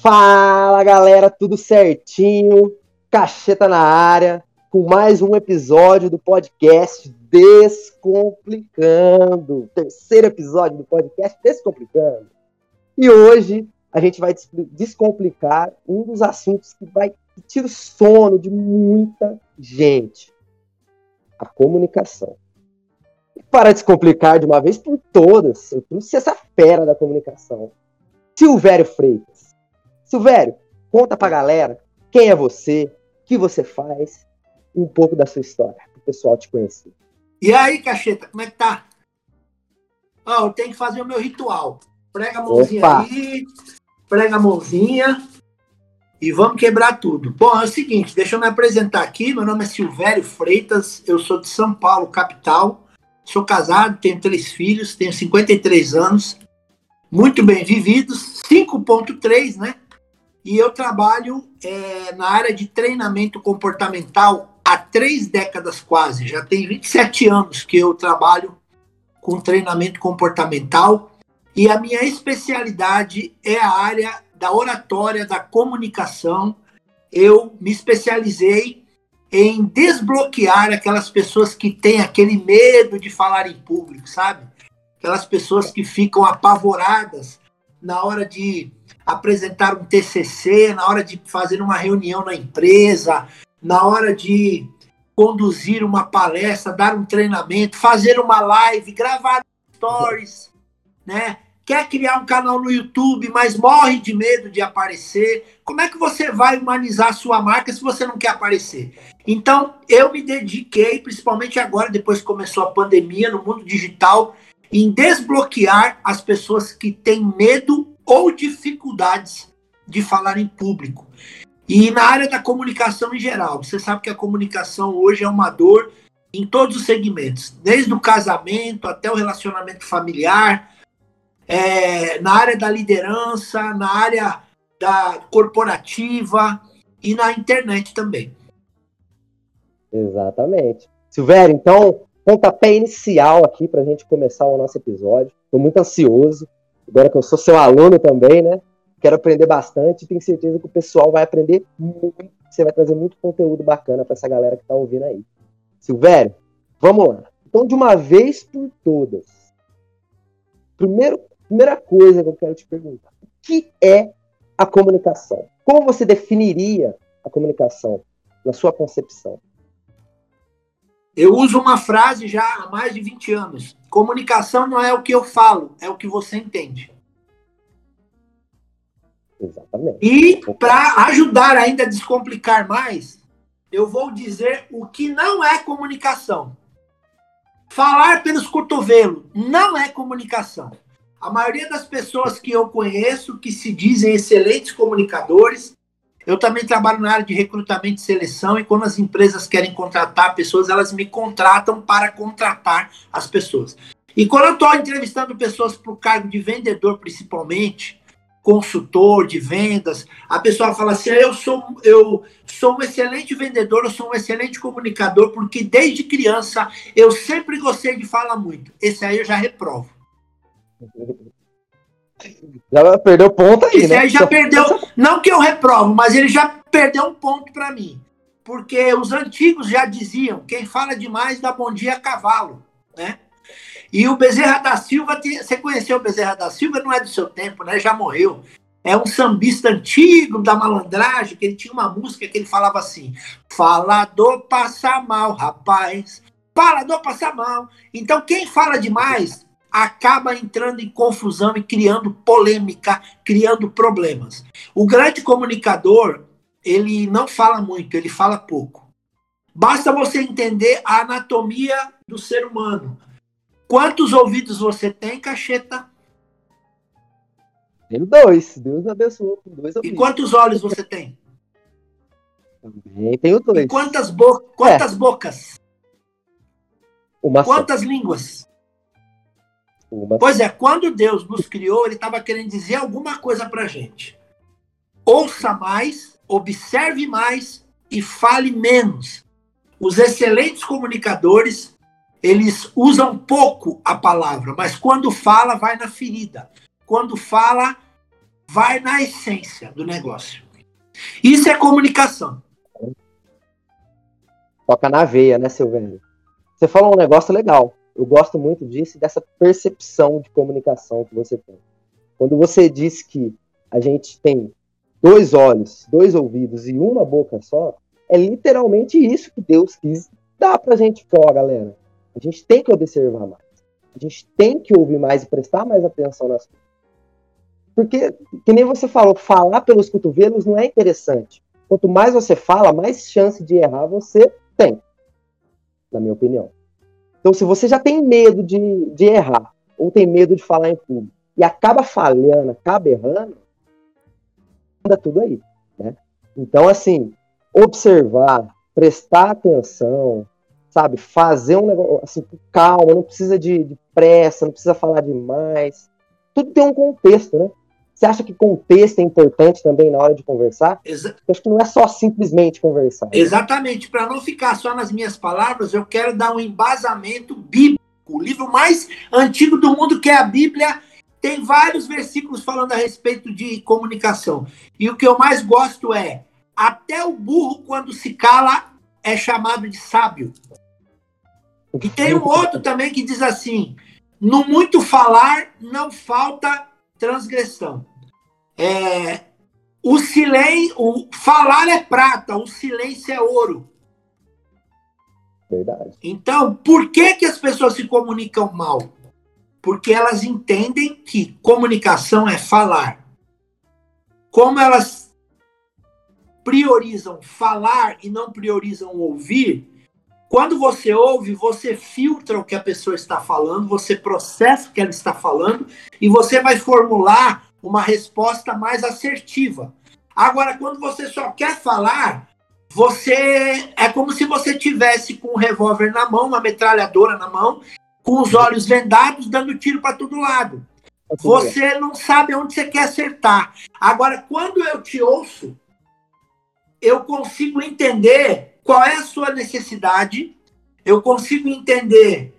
Fala galera, tudo certinho? Cacheta na área, com mais um episódio do podcast Descomplicando. Terceiro episódio do podcast Descomplicando. E hoje a gente vai descomplicar um dos assuntos que vai tirar o sono de muita gente: a comunicação. E para descomplicar de uma vez por todas, eu trouxe essa fera da comunicação, Silvério Freitas. Silvério, conta pra galera quem é você, o que você faz e um pouco da sua história, para o pessoal te conhecer. E aí, cacheta, como é que tá? Ó, oh, eu tenho que fazer o meu ritual. Prega a mãozinha Opa. aí, prega a mãozinha e vamos quebrar tudo. Bom, é o seguinte, deixa eu me apresentar aqui. Meu nome é Silvério Freitas, eu sou de São Paulo, capital. Sou casado, tenho três filhos, tenho 53 anos, muito bem vividos, 5.3, né? E eu trabalho é, na área de treinamento comportamental há três décadas quase. Já tem 27 anos que eu trabalho com treinamento comportamental. E a minha especialidade é a área da oratória, da comunicação. Eu me especializei em desbloquear aquelas pessoas que têm aquele medo de falar em público, sabe? Aquelas pessoas que ficam apavoradas na hora de apresentar um TCC, na hora de fazer uma reunião na empresa, na hora de conduzir uma palestra, dar um treinamento, fazer uma live, gravar stories, né? Quer criar um canal no YouTube, mas morre de medo de aparecer. Como é que você vai humanizar sua marca se você não quer aparecer? Então, eu me dediquei, principalmente agora, depois que começou a pandemia no mundo digital, em desbloquear as pessoas que têm medo ou dificuldades de falar em público. E na área da comunicação em geral, você sabe que a comunicação hoje é uma dor em todos os segmentos, desde o casamento até o relacionamento familiar, é, na área da liderança, na área da corporativa e na internet também. Exatamente. Silvério, então, pontapé inicial aqui para a gente começar o nosso episódio. Estou muito ansioso agora que eu sou seu aluno também, né? Quero aprender bastante tenho certeza que o pessoal vai aprender muito. Você vai trazer muito conteúdo bacana para essa galera que está ouvindo aí. Silvério, vamos lá. Então, de uma vez por todas, primeiro, primeira coisa que eu quero te perguntar: o que é a comunicação? Como você definiria a comunicação na sua concepção? Eu uso uma frase já há mais de 20 anos. Comunicação não é o que eu falo, é o que você entende. Exatamente. E para ajudar ainda a descomplicar mais, eu vou dizer o que não é comunicação. Falar pelos cotovelos não é comunicação. A maioria das pessoas que eu conheço que se dizem excelentes comunicadores, eu também trabalho na área de recrutamento e seleção e quando as empresas querem contratar pessoas, elas me contratam para contratar as pessoas. E quando eu estou entrevistando pessoas para o cargo de vendedor, principalmente, consultor de vendas, a pessoa fala assim: eu sou, eu sou um excelente vendedor, eu sou um excelente comunicador, porque desde criança eu sempre gostei de falar muito. Esse aí eu já reprovo. Já perdeu ponto aí, Esse né? aí já perdeu. Não que eu reprovo, mas ele já perdeu um ponto para mim. Porque os antigos já diziam: quem fala demais dá bom dia a cavalo, né? E o Bezerra da Silva, você conheceu o Bezerra da Silva? Não é do seu tempo, né? Já morreu. É um sambista antigo da malandragem, que ele tinha uma música que ele falava assim: Falador passa mal, rapaz. Falador passa mal. Então, quem fala demais acaba entrando em confusão e criando polêmica, criando problemas. O grande comunicador, ele não fala muito, ele fala pouco. Basta você entender a anatomia do ser humano. Quantos ouvidos você tem, cacheta? Tenho dois. Deus abençoe dois ouvidos. E quantos olhos você tem? Também tenho dois. E quantas, bo quantas é. bocas? Uma quantas só. línguas? Uma pois é, quando Deus nos criou, ele estava querendo dizer alguma coisa para gente. Ouça mais, observe mais e fale menos. Os excelentes comunicadores, eles usam pouco a palavra, mas quando fala, vai na ferida. Quando fala, vai na essência do negócio. Isso é comunicação. Toca na veia, né, Silvênio? Você falou um negócio legal. Eu gosto muito disso dessa percepção de comunicação que você tem. Quando você diz que a gente tem dois olhos, dois ouvidos e uma boca só, é literalmente isso que Deus quis dar pra gente ó, galera. A gente tem que observar mais. A gente tem que ouvir mais e prestar mais atenção nas coisas. Porque, que nem você falou, falar pelos cotovelos não é interessante. Quanto mais você fala, mais chance de errar você tem. Na minha opinião. Então, se você já tem medo de, de errar, ou tem medo de falar em público, e acaba falhando, acaba errando, anda tudo aí. Né? Então, assim, observar, prestar atenção, sabe? Fazer um negócio assim, com calma, não precisa de, de, pressa, não precisa falar demais. Tudo tem um contexto, né? Você acha que contexto é importante também na hora de conversar? Exa eu acho que não é só simplesmente conversar. Né? Exatamente. Para não ficar só nas minhas palavras, eu quero dar um embasamento bíblico. O livro mais antigo do mundo, que é a Bíblia, tem vários versículos falando a respeito de comunicação. E o que eu mais gosto é: até o burro, quando se cala, é chamado de sábio. E tem um outro também que diz assim: no muito falar não falta transgressão. É, o silêncio, o falar é prata, o silêncio é ouro. Verdade. Então, por que que as pessoas se comunicam mal? Porque elas entendem que comunicação é falar. Como elas priorizam falar e não priorizam ouvir, quando você ouve, você filtra o que a pessoa está falando, você processa o que ela está falando e você vai formular uma resposta mais assertiva. Agora, quando você só quer falar, você é como se você tivesse com um revólver na mão, uma metralhadora na mão, com os olhos vendados, dando tiro para todo lado. Você não sabe onde você quer acertar. Agora, quando eu te ouço, eu consigo entender qual é a sua necessidade, eu consigo entender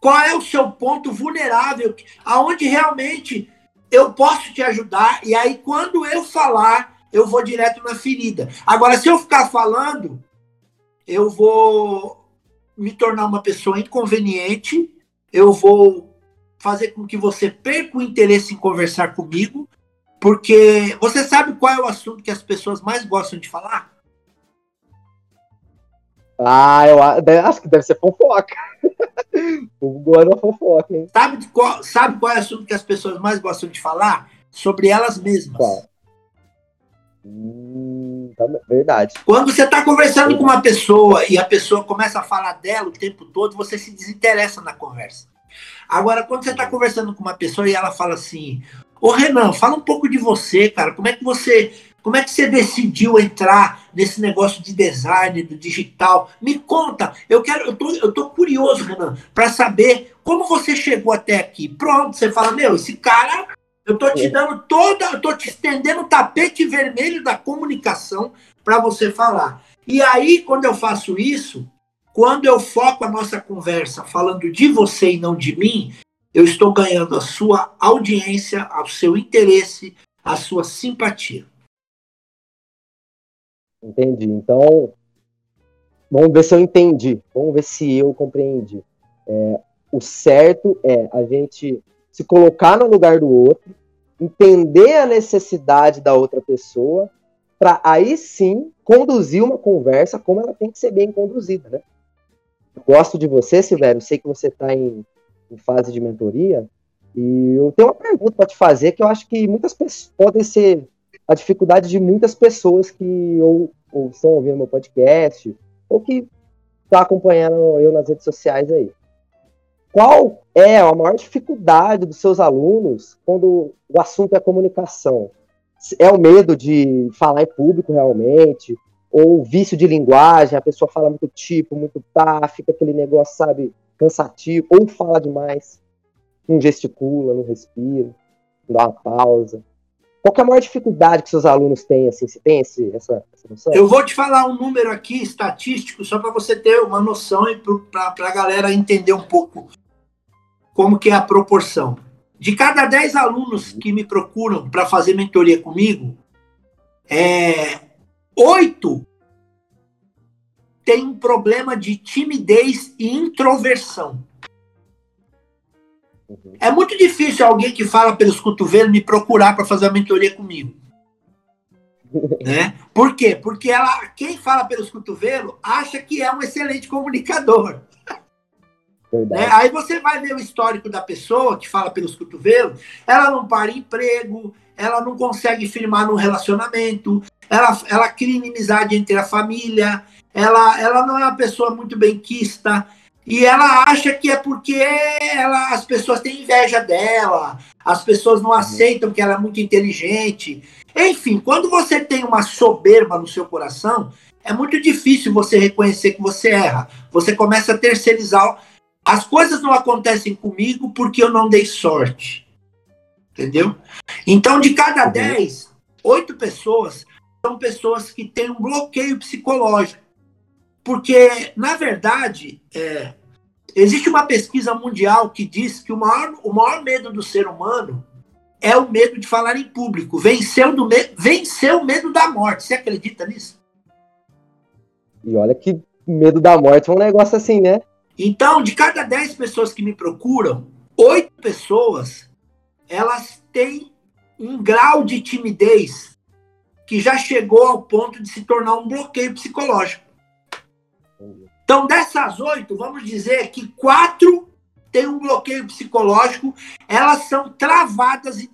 qual é o seu ponto vulnerável, aonde realmente eu posso te ajudar, e aí quando eu falar, eu vou direto na ferida. Agora, se eu ficar falando, eu vou me tornar uma pessoa inconveniente, eu vou fazer com que você perca o interesse em conversar comigo, porque você sabe qual é o assunto que as pessoas mais gostam de falar? Ah, eu acho que deve ser fofoca. o Google é fofoca, hein? Sabe qual, sabe qual é o assunto que as pessoas mais gostam de falar? Sobre elas mesmas. Qual? Hum, tá, verdade. Quando você está conversando com uma pessoa e a pessoa começa a falar dela o tempo todo, você se desinteressa na conversa. Agora, quando você está conversando com uma pessoa e ela fala assim: Ô Renan, fala um pouco de você, cara. Como é que você como é que você decidiu entrar nesse negócio de design, do digital? Me conta. Eu quero, eu tô, eu tô curioso, Renan, para saber como você chegou até aqui. Pronto, você fala, meu, esse cara, eu tô te dando toda, eu tô te estendendo o tapete vermelho da comunicação para você falar. E aí, quando eu faço isso, quando eu foco a nossa conversa falando de você e não de mim, eu estou ganhando a sua audiência, o seu interesse, a sua simpatia. Entendi. Então, vamos ver se eu entendi. Vamos ver se eu compreendi. É, o certo é a gente se colocar no lugar do outro, entender a necessidade da outra pessoa, para aí sim conduzir uma conversa como ela tem que ser bem conduzida, né? Eu gosto de você, Silvério, sei que você está em, em, fase de mentoria, e eu tenho uma pergunta para te fazer que eu acho que muitas pessoas podem ser a dificuldade de muitas pessoas que ou, ou estão ouvindo meu podcast, ou que estão tá acompanhando eu nas redes sociais aí. Qual é a maior dificuldade dos seus alunos quando o assunto é comunicação? É o medo de falar em público realmente? Ou vício de linguagem, a pessoa fala muito tipo, muito tá, fica aquele negócio, sabe, cansativo, ou fala demais, não gesticula, não respira, não dá uma pausa. Qual é a maior dificuldade que seus alunos têm, assim? Se tem esse, essa, essa noção? Eu vou te falar um número aqui estatístico, só para você ter uma noção e para a galera entender um pouco como que é a proporção. de cada 10 alunos que me procuram para fazer mentoria comigo, é, 8 tem um problema de timidez e introversão. Uhum. É muito difícil alguém que fala pelos cotovelos me procurar para fazer a mentoria comigo. né? Por quê? Porque ela, quem fala pelos cotovelos acha que é um excelente comunicador. Né? Aí você vai ver o histórico da pessoa que fala pelos cotovelos, ela não para emprego, ela não consegue firmar num relacionamento, ela, ela cria inimizade entre a família, ela, ela não é uma pessoa muito benquista, e ela acha que é porque ela, as pessoas têm inveja dela, as pessoas não uhum. aceitam que ela é muito inteligente. Enfim, quando você tem uma soberba no seu coração, é muito difícil você reconhecer que você erra. Você começa a terceirizar. As coisas não acontecem comigo porque eu não dei sorte. Entendeu? Então, de cada 10, uhum. oito pessoas são pessoas que têm um bloqueio psicológico. Porque, na verdade, é, existe uma pesquisa mundial que diz que o maior, o maior medo do ser humano é o medo de falar em público. Venceu, do me venceu o medo da morte. Você acredita nisso? E olha que medo da morte é um negócio assim, né? Então, de cada 10 pessoas que me procuram, oito pessoas elas têm um grau de timidez que já chegou ao ponto de se tornar um bloqueio psicológico. Então, dessas oito, vamos dizer que quatro têm um bloqueio psicológico, elas são travadas e,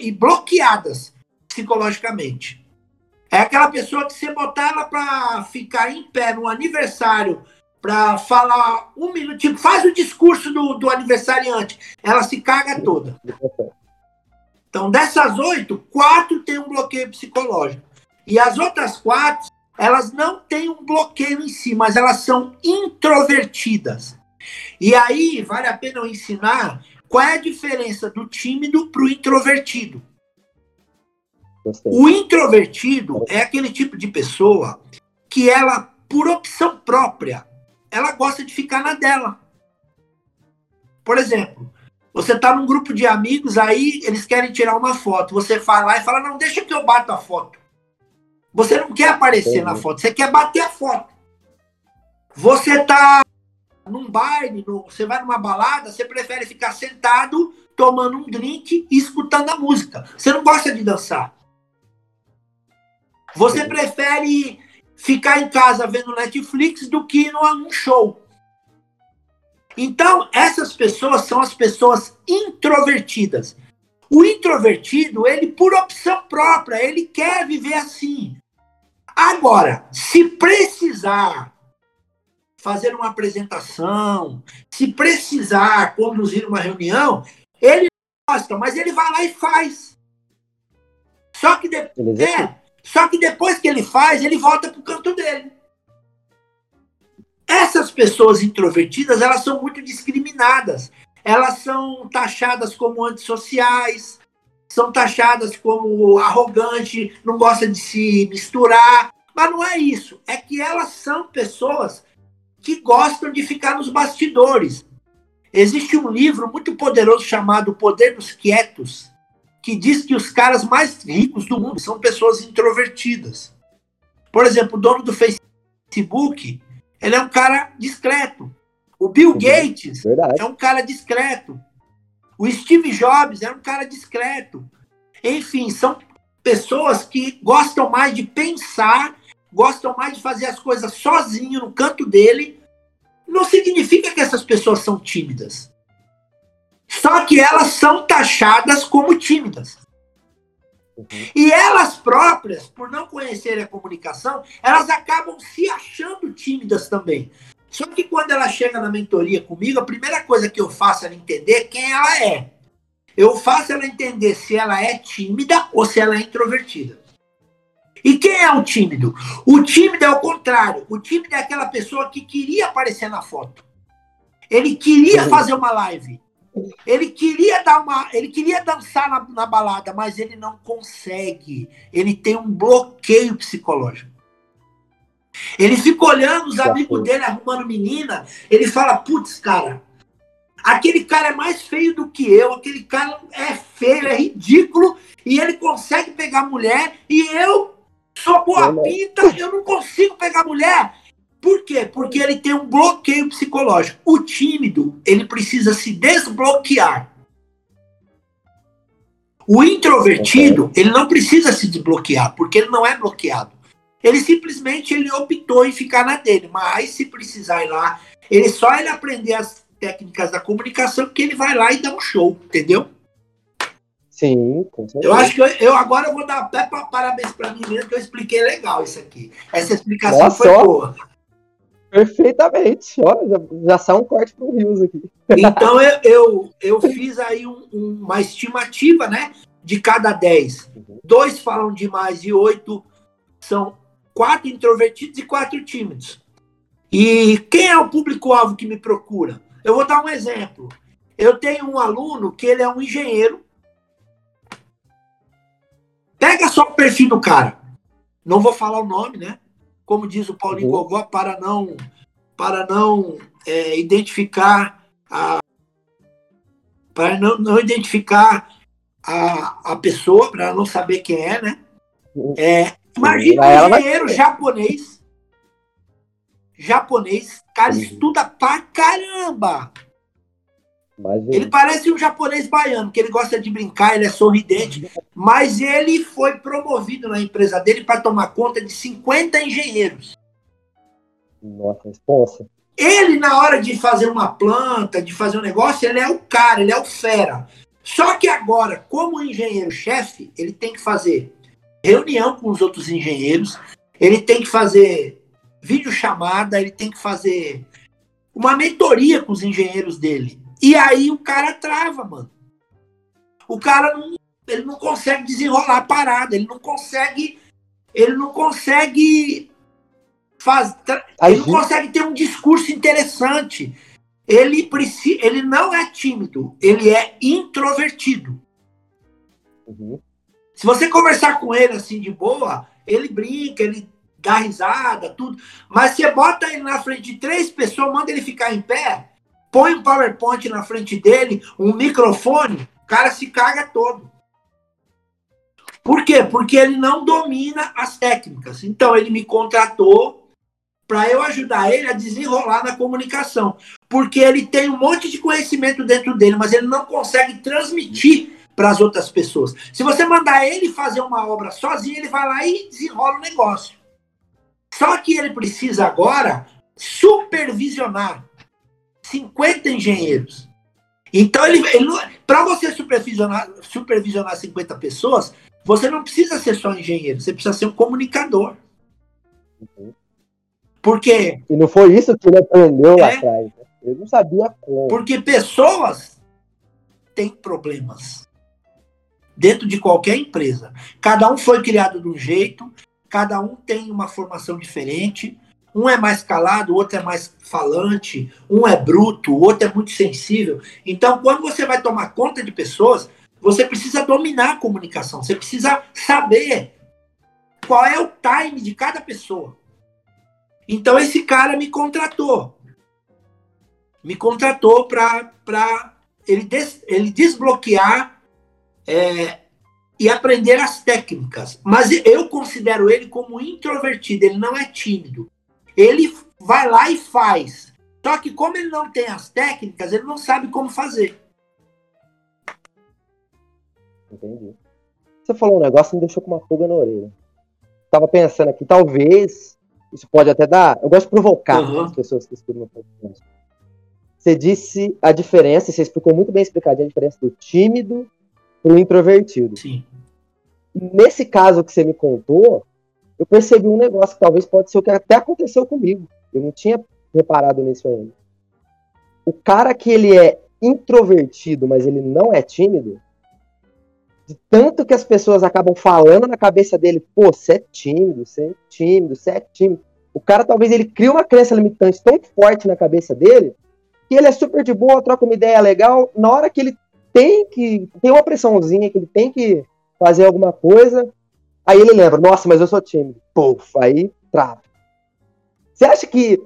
e bloqueadas psicologicamente. É aquela pessoa que você botar ela para ficar em pé no aniversário, para falar um minuto, tipo, faz o discurso do, do aniversariante, ela se caga toda. Então, dessas oito, quatro têm um bloqueio psicológico. E as outras quatro elas não têm um bloqueio em si, mas elas são introvertidas. E aí vale a pena eu ensinar qual é a diferença do tímido para o introvertido. O introvertido é aquele tipo de pessoa que ela, por opção própria, ela gosta de ficar na dela. Por exemplo, você está num grupo de amigos, aí eles querem tirar uma foto. Você fala lá e fala, não, deixa que eu bato a foto. Você não quer aparecer na foto, você quer bater a foto. Você tá num baile, no, você vai numa balada, você prefere ficar sentado tomando um drink e escutando a música. Você não gosta de dançar. Você prefere ficar em casa vendo Netflix do que ir num show. Então, essas pessoas são as pessoas introvertidas. O introvertido, ele por opção própria, ele quer viver assim. Agora, se precisar fazer uma apresentação, se precisar conduzir uma reunião, ele gosta, mas ele vai lá e faz. Só que, de... é, só que depois que ele faz, ele volta para o canto dele. Essas pessoas introvertidas, elas são muito discriminadas. Elas são taxadas como antissociais, são taxadas como arrogante, não gosta de se misturar. Mas não é isso. É que elas são pessoas que gostam de ficar nos bastidores. Existe um livro muito poderoso chamado O Poder dos Quietos, que diz que os caras mais ricos do mundo são pessoas introvertidas. Por exemplo, o dono do Facebook, ele é um cara discreto. O Bill uhum. Gates Verdade. é um cara discreto. O Steve Jobs era um cara discreto. Enfim, são pessoas que gostam mais de pensar, gostam mais de fazer as coisas sozinho no canto dele. Não significa que essas pessoas são tímidas. Só que elas são taxadas como tímidas. Uhum. E elas próprias, por não conhecerem a comunicação, elas acabam se achando tímidas também. Só que quando ela chega na mentoria comigo, a primeira coisa que eu faço é ela entender quem ela é. Eu faço ela entender se ela é tímida ou se ela é introvertida. E quem é o tímido? O tímido é o contrário. O tímido é aquela pessoa que queria aparecer na foto. Ele queria uhum. fazer uma live. Ele queria dar uma, ele queria dançar na, na balada, mas ele não consegue. Ele tem um bloqueio psicológico. Ele fica olhando os amigos dele arrumando menina. Ele fala: putz, cara, Aquele cara é mais feio do que eu, aquele cara é feio, é ridículo, e ele consegue pegar mulher, e eu sou boa pinta, eu não consigo pegar mulher. Por quê? Porque ele tem um bloqueio psicológico. O tímido, ele precisa se desbloquear. O introvertido, ele não precisa se desbloquear, porque ele não é bloqueado. Ele simplesmente ele optou em ficar na dele, mas se precisar ir lá, ele só ele aprender as técnicas da comunicação que ele vai lá e dá um show, entendeu? Sim, com certeza. Eu acho que eu, eu agora eu vou dar até parabéns para mim mesmo, que eu expliquei legal isso aqui. Essa explicação Nossa, foi boa. Perfeitamente. Olha, já, já sai um corte pro Rios aqui. Então eu, eu, eu fiz aí um, uma estimativa, né? De cada 10. Uhum. Dois falam demais e oito são quatro introvertidos e quatro tímidos. E quem é o público-alvo que me procura? Eu vou dar um exemplo. Eu tenho um aluno que ele é um engenheiro. Pega só o perfil do cara. Não vou falar o nome, né? Como diz o Paulinho uhum. Gogó, para não, para não é, identificar a, para não, não identificar a, a pessoa, para não saber quem é, né? É, imagina um engenheiro japonês japonês, cara uhum. estuda pra caramba. Imagina. Ele parece um japonês baiano, que ele gosta de brincar, ele é sorridente, mas ele foi promovido na empresa dele para tomar conta de 50 engenheiros. Nossa, responsa. Ele, na hora de fazer uma planta, de fazer um negócio, ele é o cara, ele é o fera. Só que agora, como engenheiro-chefe, ele tem que fazer reunião com os outros engenheiros, ele tem que fazer videochamada, ele tem que fazer uma mentoria com os engenheiros dele. E aí o cara trava, mano. O cara não, ele não consegue desenrolar a parada, ele não consegue, ele não consegue faz, ele não consegue ter um discurso interessante. Ele ele não é tímido, ele é introvertido. Uhum. Se você conversar com ele assim de boa, ele brinca, ele dá risada, tudo. Mas você bota ele na frente de três pessoas, manda ele ficar em pé, põe um PowerPoint na frente dele, um microfone, o cara se caga todo. Por quê? Porque ele não domina as técnicas. Então ele me contratou para eu ajudar ele a desenrolar na comunicação. Porque ele tem um monte de conhecimento dentro dele, mas ele não consegue transmitir para as outras pessoas. Se você mandar ele fazer uma obra sozinho, ele vai lá e desenrola o negócio. Só que ele precisa agora supervisionar 50 engenheiros. Então, ele, ele para você supervisionar, supervisionar 50 pessoas, você não precisa ser só engenheiro, você precisa ser um comunicador. Uhum. Porque. E não foi isso que ele aprendeu é, lá atrás. Né? Ele não sabia como. Porque pessoas têm problemas dentro de qualquer empresa. Cada um foi criado de um jeito, cada um tem uma formação diferente. Um é mais calado, o outro é mais falante, um é bruto, o outro é muito sensível. Então, quando você vai tomar conta de pessoas, você precisa dominar a comunicação, você precisa saber qual é o time de cada pessoa. Então, esse cara me contratou. Me contratou para ele, des, ele desbloquear é, e aprender as técnicas. Mas eu considero ele como introvertido, ele não é tímido. Ele vai lá e faz. Só que como ele não tem as técnicas, ele não sabe como fazer. Entendi. Você falou um negócio que me deixou com uma pulga na orelha. Tava pensando aqui, talvez isso pode até dar. Eu gosto de provocar uhum. as pessoas que estudam podcast. Você disse a diferença, você explicou muito bem explicadinho a diferença do tímido pro introvertido. Sim. Nesse caso que você me contou, eu percebi um negócio que talvez pode ser o que até aconteceu comigo. Eu não tinha reparado nisso ainda. O cara que ele é introvertido, mas ele não é tímido, de tanto que as pessoas acabam falando na cabeça dele, pô, você é tímido, você é tímido, você é tímido. O cara talvez ele crie uma crença limitante tão forte na cabeça dele que ele é super de boa, troca uma ideia legal. Na hora que ele tem que. Tem uma pressãozinha que ele tem que fazer alguma coisa. Aí ele lembra, nossa, mas eu sou tímido. Puf, aí trava. Você acha que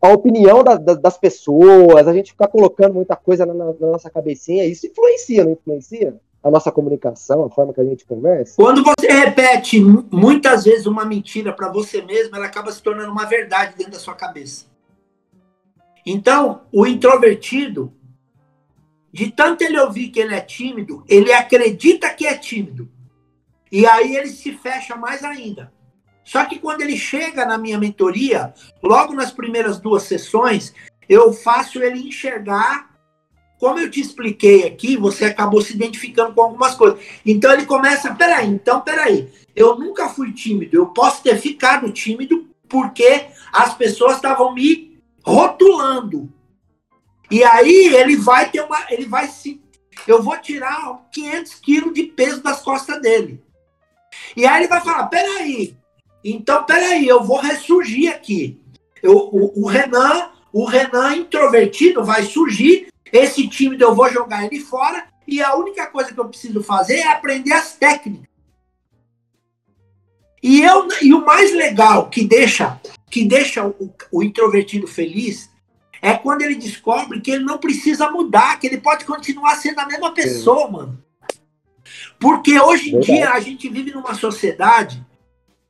a opinião da, da, das pessoas, a gente ficar colocando muita coisa na, na, nossa cabecinha, isso influencia, não influencia? A nossa comunicação, a forma que a gente conversa. Quando você repete muitas vezes uma mentira para você mesmo, ela acaba se tornando uma verdade dentro da sua cabeça. Então, o introvertido, de tanto ele ouvir que ele é tímido, ele acredita que é tímido. E aí ele se fecha mais ainda. Só que quando ele chega na minha mentoria, logo nas primeiras duas sessões, eu faço ele enxergar. Como eu te expliquei aqui, você acabou se identificando com algumas coisas. Então ele começa, peraí, então peraí, eu nunca fui tímido, eu posso ter ficado tímido porque as pessoas estavam me rotulando. E aí ele vai ter uma, ele vai se, eu vou tirar 500 quilos de peso das costas dele. E aí ele vai falar, peraí, então, peraí, eu vou ressurgir aqui. Eu, o, o, Renan, o Renan introvertido vai surgir, esse tímido eu vou jogar ele fora, e a única coisa que eu preciso fazer é aprender as técnicas. E, eu, e o mais legal que deixa, que deixa o, o introvertido feliz é quando ele descobre que ele não precisa mudar, que ele pode continuar sendo a mesma pessoa, Sim. mano. Porque hoje em Verdade. dia a gente vive numa sociedade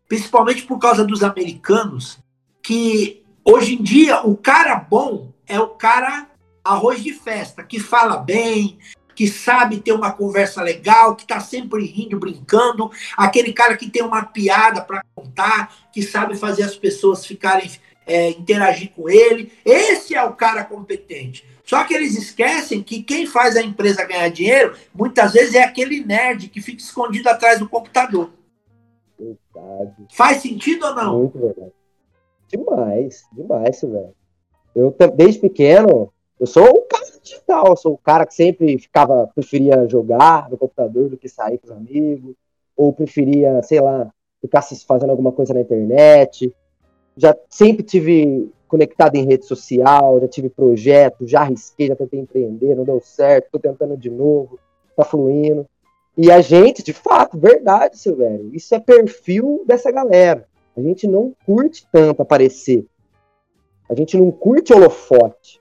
principalmente por causa dos americanos, que hoje em dia o cara bom é o cara arroz de festa, que fala bem, que sabe ter uma conversa legal, que está sempre rindo, brincando, aquele cara que tem uma piada para contar, que sabe fazer as pessoas ficarem é, interagir com ele. Esse é o cara competente. Só que eles esquecem que quem faz a empresa ganhar dinheiro, muitas vezes é aquele nerd que fica escondido atrás do computador. Verdade. Faz sentido ou não? Muito verdade. Demais, demais, velho. Eu, desde pequeno, eu sou o cara digital, eu sou o cara que sempre ficava, preferia jogar no computador do que sair com os amigos, ou preferia, sei lá, ficar fazendo alguma coisa na internet. Já sempre tive conectado em rede social, já tive projeto, já arrisquei, já tentei empreender, não deu certo, tô tentando de novo, tá fluindo. E a gente, de fato, verdade, Silvério, isso é perfil dessa galera. A gente não curte tanto aparecer. A gente não curte holofote.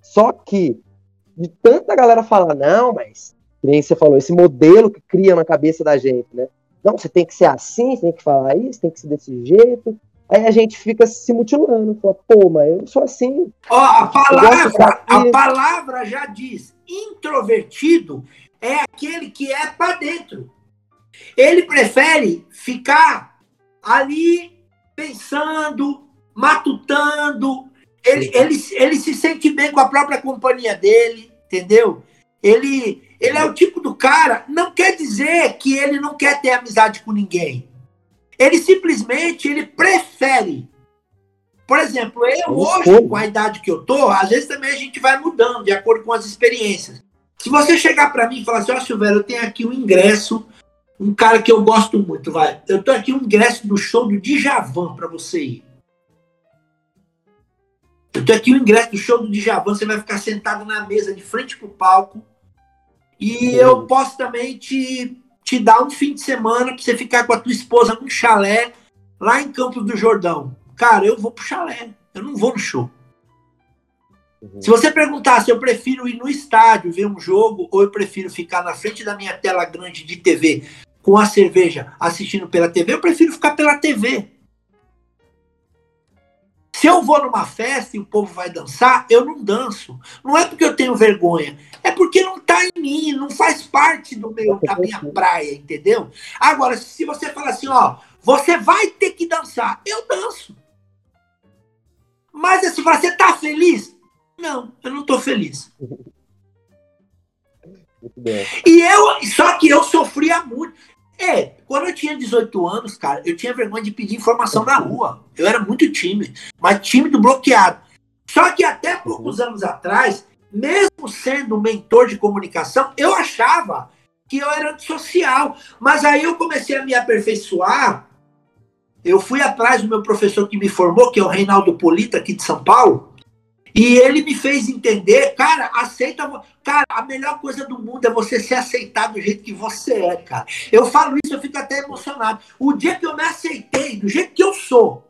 Só que, de tanta galera falar, não, mas, nem você falou, esse modelo que cria na cabeça da gente, né? Não, você tem que ser assim, você tem que falar isso, tem que ser desse jeito. Aí a gente fica se mutilando, fala, pô, mas eu sou assim. Ó, a palavra, a palavra já diz, introvertido é aquele que é para dentro. Ele prefere ficar ali pensando, matutando. Ele, ele, ele se sente bem com a própria companhia dele, entendeu? Ele, ele é o tipo do cara. Não quer dizer que ele não quer ter amizade com ninguém. Ele simplesmente ele prefere. Por exemplo, eu hoje, com a idade que eu tô, às vezes também a gente vai mudando de acordo com as experiências. Se você chegar para mim e falar assim, ó, oh, eu tenho aqui um ingresso, um cara que eu gosto muito, vai. Eu tô aqui um ingresso do show do Djavan para você ir. Eu tô aqui o um ingresso do show do Djavan, você vai ficar sentado na mesa de frente pro palco. E eu posso também te, te dar um fim de semana para você ficar com a tua esposa num chalé lá em Campos do Jordão. Cara, eu vou pro chalé, eu não vou no show. Uhum. Se você perguntar se eu prefiro ir no estádio ver um jogo ou eu prefiro ficar na frente da minha tela grande de TV com a cerveja assistindo pela TV, eu prefiro ficar pela TV. Se eu vou numa festa e o povo vai dançar, eu não danço. Não é porque eu tenho vergonha, é porque não está em mim, não faz parte do meu, da minha praia, entendeu? Agora, se você falar assim, ó, você vai ter que dançar, eu danço. Mas se você tá feliz, não, eu não estou feliz. E eu, só que eu sofria muito. É, quando eu tinha 18 anos, cara, eu tinha vergonha de pedir informação na rua. Eu era muito tímido, mas tímido bloqueado. Só que até poucos anos atrás, mesmo sendo mentor de comunicação, eu achava que eu era antissocial. Mas aí eu comecei a me aperfeiçoar. Eu fui atrás do meu professor que me formou, que é o Reinaldo Polita, aqui de São Paulo. E ele me fez entender, cara, aceita. Cara, a melhor coisa do mundo é você ser aceitado do jeito que você é, cara. Eu falo isso, eu fico até emocionado. O dia que eu me aceitei do jeito que eu sou,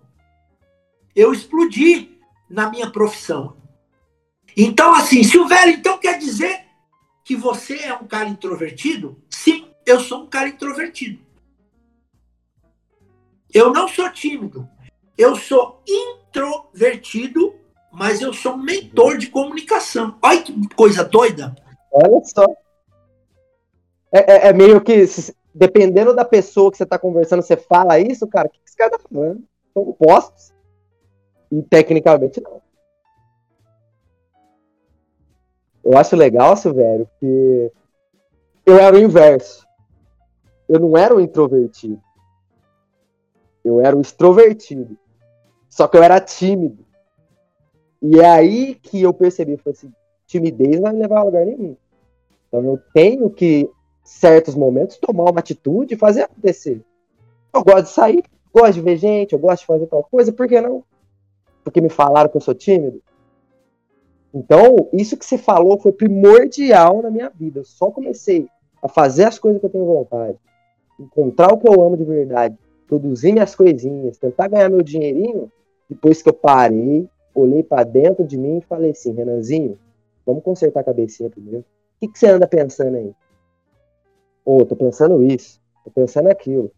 eu explodi. na minha profissão. Então, assim, Silvério, então quer dizer que você é um cara introvertido? Sim, eu sou um cara introvertido. Eu não sou tímido. Eu sou introvertido, mas eu sou um mentor de comunicação. Olha que coisa doida. Olha só. É, é, é meio que, dependendo da pessoa que você está conversando, você fala isso, cara, o que esse cara tá falando? São opostos. E tecnicamente não. Eu acho legal, Silvério, que eu era o inverso. Eu não era o introvertido. Eu era o extrovertido. Só que eu era tímido. E é aí que eu percebi, falei assim, timidez não vai me levar a lugar nenhum. Então eu tenho que, certos momentos, tomar uma atitude e fazer acontecer. Eu gosto de sair, gosto de ver gente, eu gosto de fazer tal coisa, por que não? Porque me falaram que eu sou tímido? Então, isso que você falou foi primordial na minha vida. Eu só comecei a fazer as coisas que eu tenho vontade, encontrar o que eu amo de verdade, produzir minhas coisinhas, tentar ganhar meu dinheirinho, depois que eu parei, olhei para dentro de mim e falei assim, Renanzinho, vamos consertar a cabecinha primeiro. O que, que você anda pensando aí? Ô, oh, tô pensando isso, tô pensando aquilo.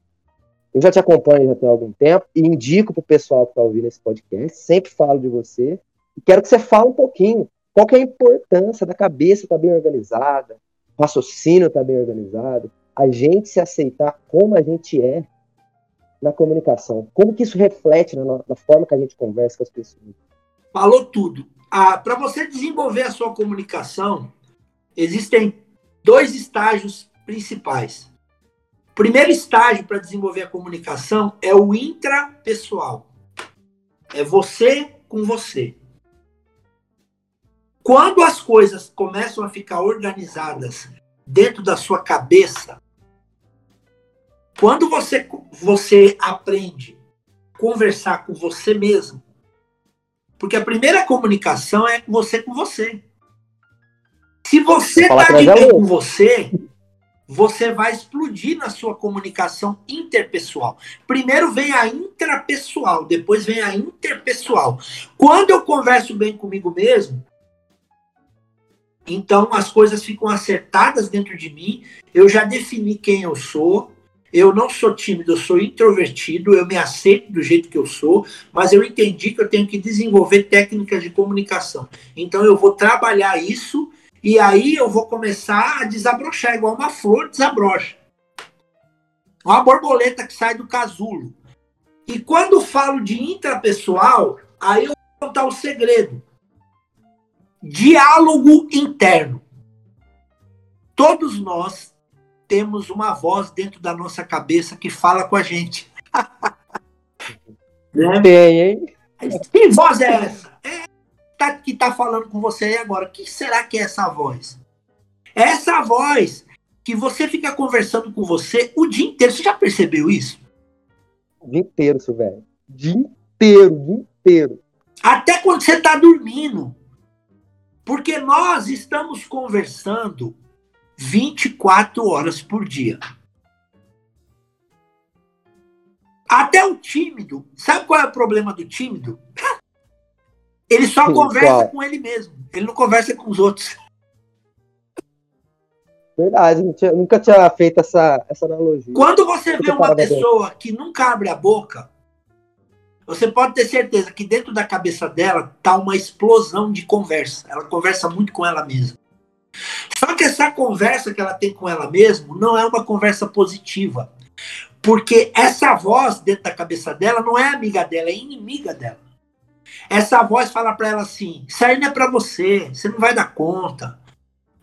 Eu já te acompanho já tem algum tempo e indico pro pessoal que tá ouvindo esse podcast, sempre falo de você, e quero que você fale um pouquinho qual que é a importância da cabeça estar tá bem organizada, o raciocínio estar tá bem organizado, a gente se aceitar como a gente é na comunicação. Como que isso reflete na, na forma que a gente conversa com as pessoas? Falou tudo. Ah, Para você desenvolver a sua comunicação, existem dois estágios principais. O primeiro estágio para desenvolver a comunicação é o intrapessoal. É você com você. Quando as coisas começam a ficar organizadas dentro da sua cabeça, quando você, você aprende a conversar com você mesmo, porque a primeira comunicação é você com você. Se você está de bem com você, você vai explodir na sua comunicação interpessoal. Primeiro vem a intrapessoal, depois vem a interpessoal. Quando eu converso bem comigo mesmo, então as coisas ficam acertadas dentro de mim, eu já defini quem eu sou, eu não sou tímido, eu sou introvertido, eu me aceito do jeito que eu sou, mas eu entendi que eu tenho que desenvolver técnicas de comunicação. Então eu vou trabalhar isso e aí eu vou começar a desabrochar, igual uma flor desabrocha. Uma borboleta que sai do casulo. E quando falo de intrapessoal, aí eu vou contar o segredo. Diálogo interno. Todos nós temos uma voz dentro da nossa cabeça que fala com a gente. né? Tem, hein? Que voz é essa? É tá, que está falando com você aí agora. O que será que é essa voz? Essa voz que você fica conversando com você o dia inteiro. Você já percebeu isso? O dia inteiro, velho. Dia inteiro, dia inteiro. Até quando você está dormindo. Porque nós estamos conversando 24 horas por dia. Até o tímido, sabe qual é o problema do tímido? Ele só Sim, conversa qual? com ele mesmo, ele não conversa com os outros. Verdade, nunca tinha feito essa, essa analogia. Quando você vê uma pessoa que nunca abre a boca, você pode ter certeza que dentro da cabeça dela tá uma explosão de conversa. Ela conversa muito com ela mesma. Só que essa conversa que ela tem com ela mesma não é uma conversa positiva. Porque essa voz dentro da cabeça dela não é amiga dela, é inimiga dela. Essa voz fala para ela assim: Isso aí não é para você, você não vai dar conta.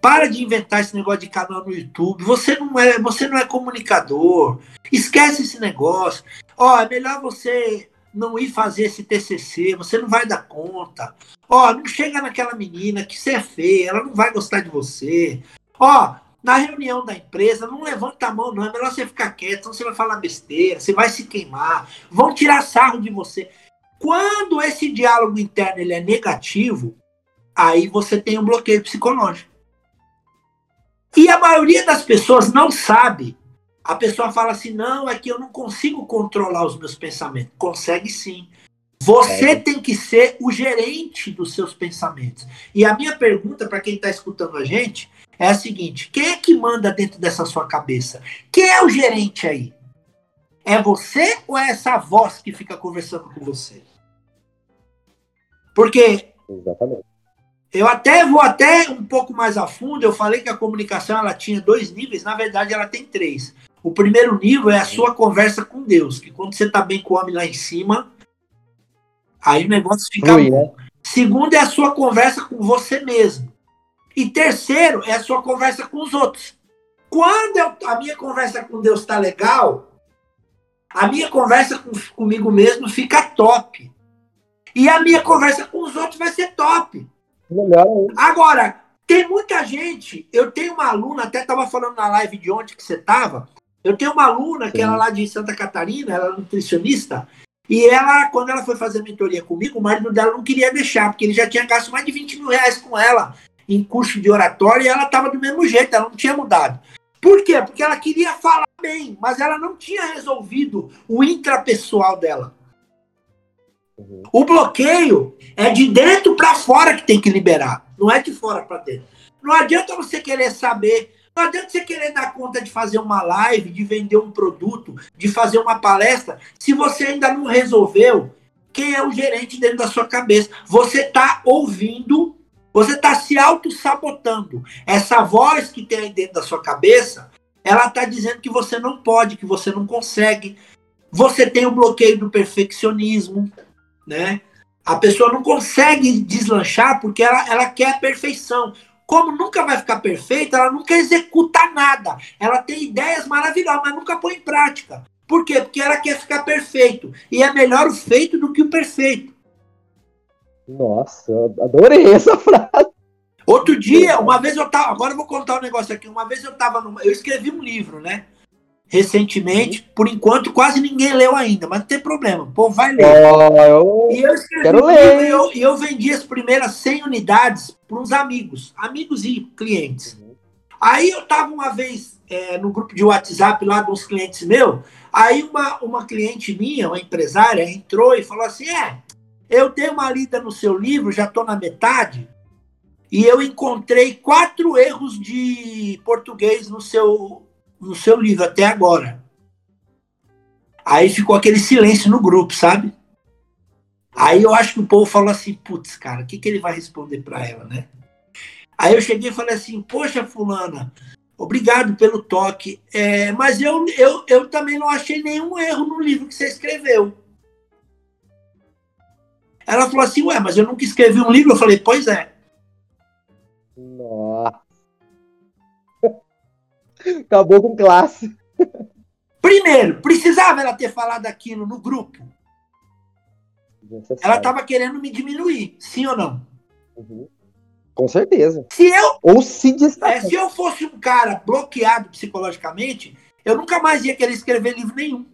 Para de inventar esse negócio de canal no YouTube. Você não é, você não é comunicador. Esquece esse negócio. Ó, é melhor você não ir fazer esse TCC, você não vai dar conta. Ó, não chega naquela menina que você é feia, ela não vai gostar de você. Ó, na reunião da empresa, não levanta a mão, não. É melhor você ficar quieto, senão você vai falar besteira, você vai se queimar, vão tirar sarro de você. Quando esse diálogo interno ele é negativo, aí você tem um bloqueio psicológico. E a maioria das pessoas não sabe a pessoa fala assim: não, é que eu não consigo controlar os meus pensamentos. Consegue sim. Você é. tem que ser o gerente dos seus pensamentos. E a minha pergunta para quem está escutando a gente é a seguinte: quem é que manda dentro dessa sua cabeça? Quem é o gerente aí? É você ou é essa voz que fica conversando com você? Porque Exatamente. eu até vou até um pouco mais a fundo. Eu falei que a comunicação ela tinha dois níveis, na verdade ela tem três. O primeiro nível é a sua conversa com Deus, que quando você está bem com o homem lá em cima, aí o negócio fica Ui, bom. Né? Segundo é a sua conversa com você mesmo. E terceiro é a sua conversa com os outros. Quando eu, a minha conversa com Deus está legal, a minha conversa com, comigo mesmo fica top. E a minha conversa com os outros vai ser top. Agora, tem muita gente. Eu tenho uma aluna, até estava falando na live de ontem que você estava. Eu tenho uma aluna que era lá de Santa Catarina, ela é nutricionista. E ela, quando ela foi fazer mentoria comigo, o marido dela não queria deixar, porque ele já tinha gasto mais de 20 mil reais com ela em curso de oratória e ela estava do mesmo jeito, ela não tinha mudado. Por quê? Porque ela queria falar bem, mas ela não tinha resolvido o intrapessoal dela. Uhum. O bloqueio é de dentro para fora que tem que liberar, não é de fora para dentro. Não adianta você querer saber, não adianta você querer dar conta de fazer uma live, de vender um produto, de fazer uma palestra, se você ainda não resolveu quem é o gerente dentro da sua cabeça. Você está ouvindo você está se auto-sabotando. Essa voz que tem aí dentro da sua cabeça, ela está dizendo que você não pode, que você não consegue. Você tem o bloqueio do perfeccionismo, né? A pessoa não consegue deslanchar porque ela, ela quer a perfeição. Como nunca vai ficar perfeita, ela nunca executa nada. Ela tem ideias maravilhosas, mas nunca põe em prática. Por quê? Porque ela quer ficar perfeito. E é melhor o feito do que o perfeito. Nossa, adorei essa frase. Outro dia, uma vez eu tava. Agora eu vou contar um negócio aqui. Uma vez eu tava numa, Eu escrevi um livro, né? Recentemente. Uhum. Por enquanto, quase ninguém leu ainda, mas não tem problema. O povo vai ler. Oh, eu e eu escrevi quero um ler. E eu, eu, vendi as primeiras 100 unidades para uns amigos. Amigos e clientes. Uhum. Aí eu tava uma vez é, no grupo de WhatsApp lá de uns clientes meus. Aí uma, uma cliente minha, uma empresária, entrou e falou assim: É eu dei uma lida no seu livro, já estou na metade, e eu encontrei quatro erros de português no seu, no seu livro até agora. Aí ficou aquele silêncio no grupo, sabe? Aí eu acho que o povo falou assim, putz, cara, o que, que ele vai responder para ela, né? Aí eu cheguei e falei assim, poxa, fulana, obrigado pelo toque, é, mas eu, eu, eu também não achei nenhum erro no livro que você escreveu. Ela falou assim, ué, mas eu nunca escrevi um livro. Eu falei, pois é. Nossa. Acabou com classe. Primeiro, precisava ela ter falado aquilo no grupo. Ela estava querendo me diminuir, sim ou não? Uhum. Com certeza. Se eu, ou se destacar. É, se eu fosse um cara bloqueado psicologicamente, eu nunca mais ia querer escrever livro nenhum.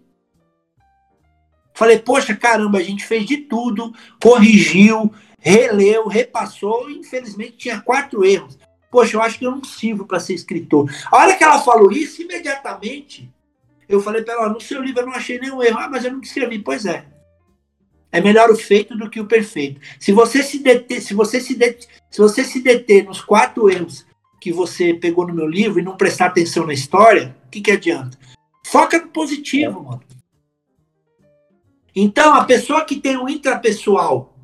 Falei, poxa, caramba, a gente fez de tudo, corrigiu, releu, repassou, e infelizmente tinha quatro erros. Poxa, eu acho que eu não sirvo para ser escritor. A hora que ela falou isso, imediatamente, eu falei para ela, no seu livro eu não achei nenhum erro. Ah, mas eu não escrevi. Pois é. É melhor o feito do que o perfeito. Se você se deter, se você se deter, se você se deter nos quatro erros que você pegou no meu livro e não prestar atenção na história, o que, que adianta? Foca no positivo, é. mano. Então, a pessoa que tem um intrapessoal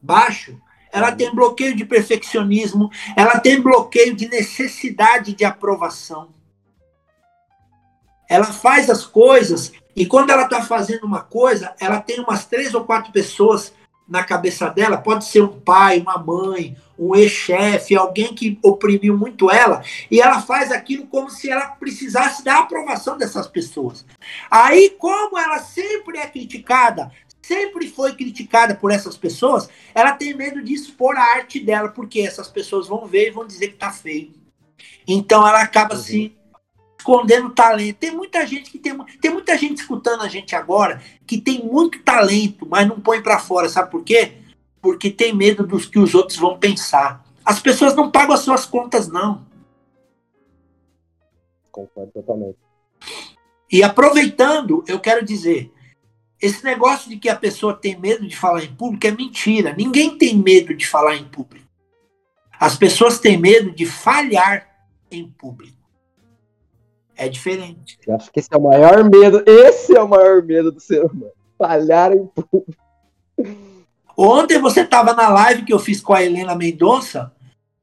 baixo, ela tem bloqueio de perfeccionismo, ela tem bloqueio de necessidade de aprovação. Ela faz as coisas e quando ela está fazendo uma coisa, ela tem umas três ou quatro pessoas na cabeça dela, pode ser um pai, uma mãe, um ex-chefe, alguém que oprimiu muito ela, e ela faz aquilo como se ela precisasse da aprovação dessas pessoas. Aí, como ela sempre é criticada, sempre foi criticada por essas pessoas, ela tem medo de expor a arte dela, porque essas pessoas vão ver e vão dizer que tá feio. Então ela acaba uhum. se escondendo talento. Tem muita gente que tem, tem muita gente escutando a gente agora que tem muito talento, mas não põe para fora, sabe por quê? Porque tem medo dos que os outros vão pensar. As pessoas não pagam as suas contas não. Concordo totalmente. E aproveitando, eu quero dizer, esse negócio de que a pessoa tem medo de falar em público é mentira. Ninguém tem medo de falar em público. As pessoas têm medo de falhar em público. É diferente. Eu acho que esse é o maior medo. Esse é o maior medo do ser humano. Falhar em público. Ontem você estava na live que eu fiz com a Helena Mendonça.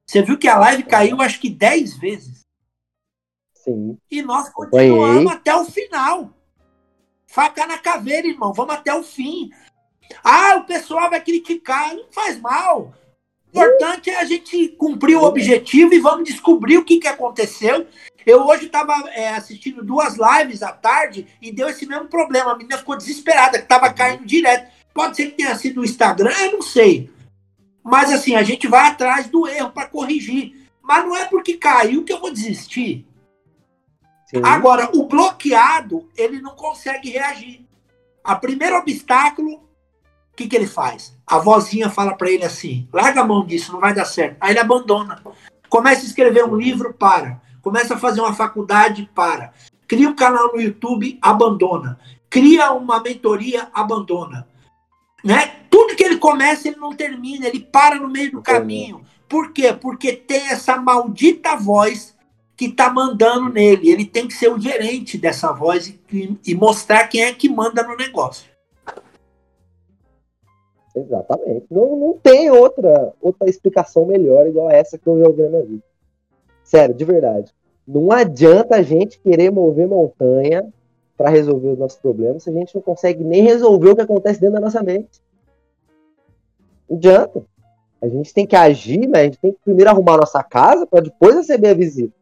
Você viu que a live caiu acho que 10 vezes. Sim. E nós continuamos até o final. Faca na caveira, irmão. Vamos até o fim. Ah, o pessoal vai criticar. Não faz mal. O importante é a gente cumprir o objetivo e vamos descobrir o que, que aconteceu. Eu hoje estava é, assistindo duas lives à tarde e deu esse mesmo problema. A menina ficou desesperada, que estava caindo direto. Pode ser que tenha sido o Instagram, eu não sei. Mas assim, a gente vai atrás do erro para corrigir. Mas não é porque caiu que eu vou desistir. Sim. Agora, o bloqueado, ele não consegue reagir. A primeiro obstáculo, o que, que ele faz? A vozinha fala para ele assim: larga a mão disso, não vai dar certo. Aí ele abandona. Começa a escrever um livro, para. Começa a fazer uma faculdade, para. Cria um canal no YouTube, abandona. Cria uma mentoria, abandona. Né? Tudo que ele começa, ele não termina, ele para no meio do caminho. Por quê? Porque tem essa maldita voz que está mandando nele. Ele tem que ser o gerente dessa voz e, e, mostrar quem é que manda no negócio. Exatamente. Não, não tem outra, outra explicação melhor igual essa que eu já ouvi na minha vida. Sério, de verdade. Não adianta a gente querer mover montanha para resolver os nossos problemas se a gente não consegue nem resolver o que acontece dentro da nossa mente. Não adianta. A gente tem que agir, mas a gente tem que primeiro arrumar a nossa casa para depois receber a visita.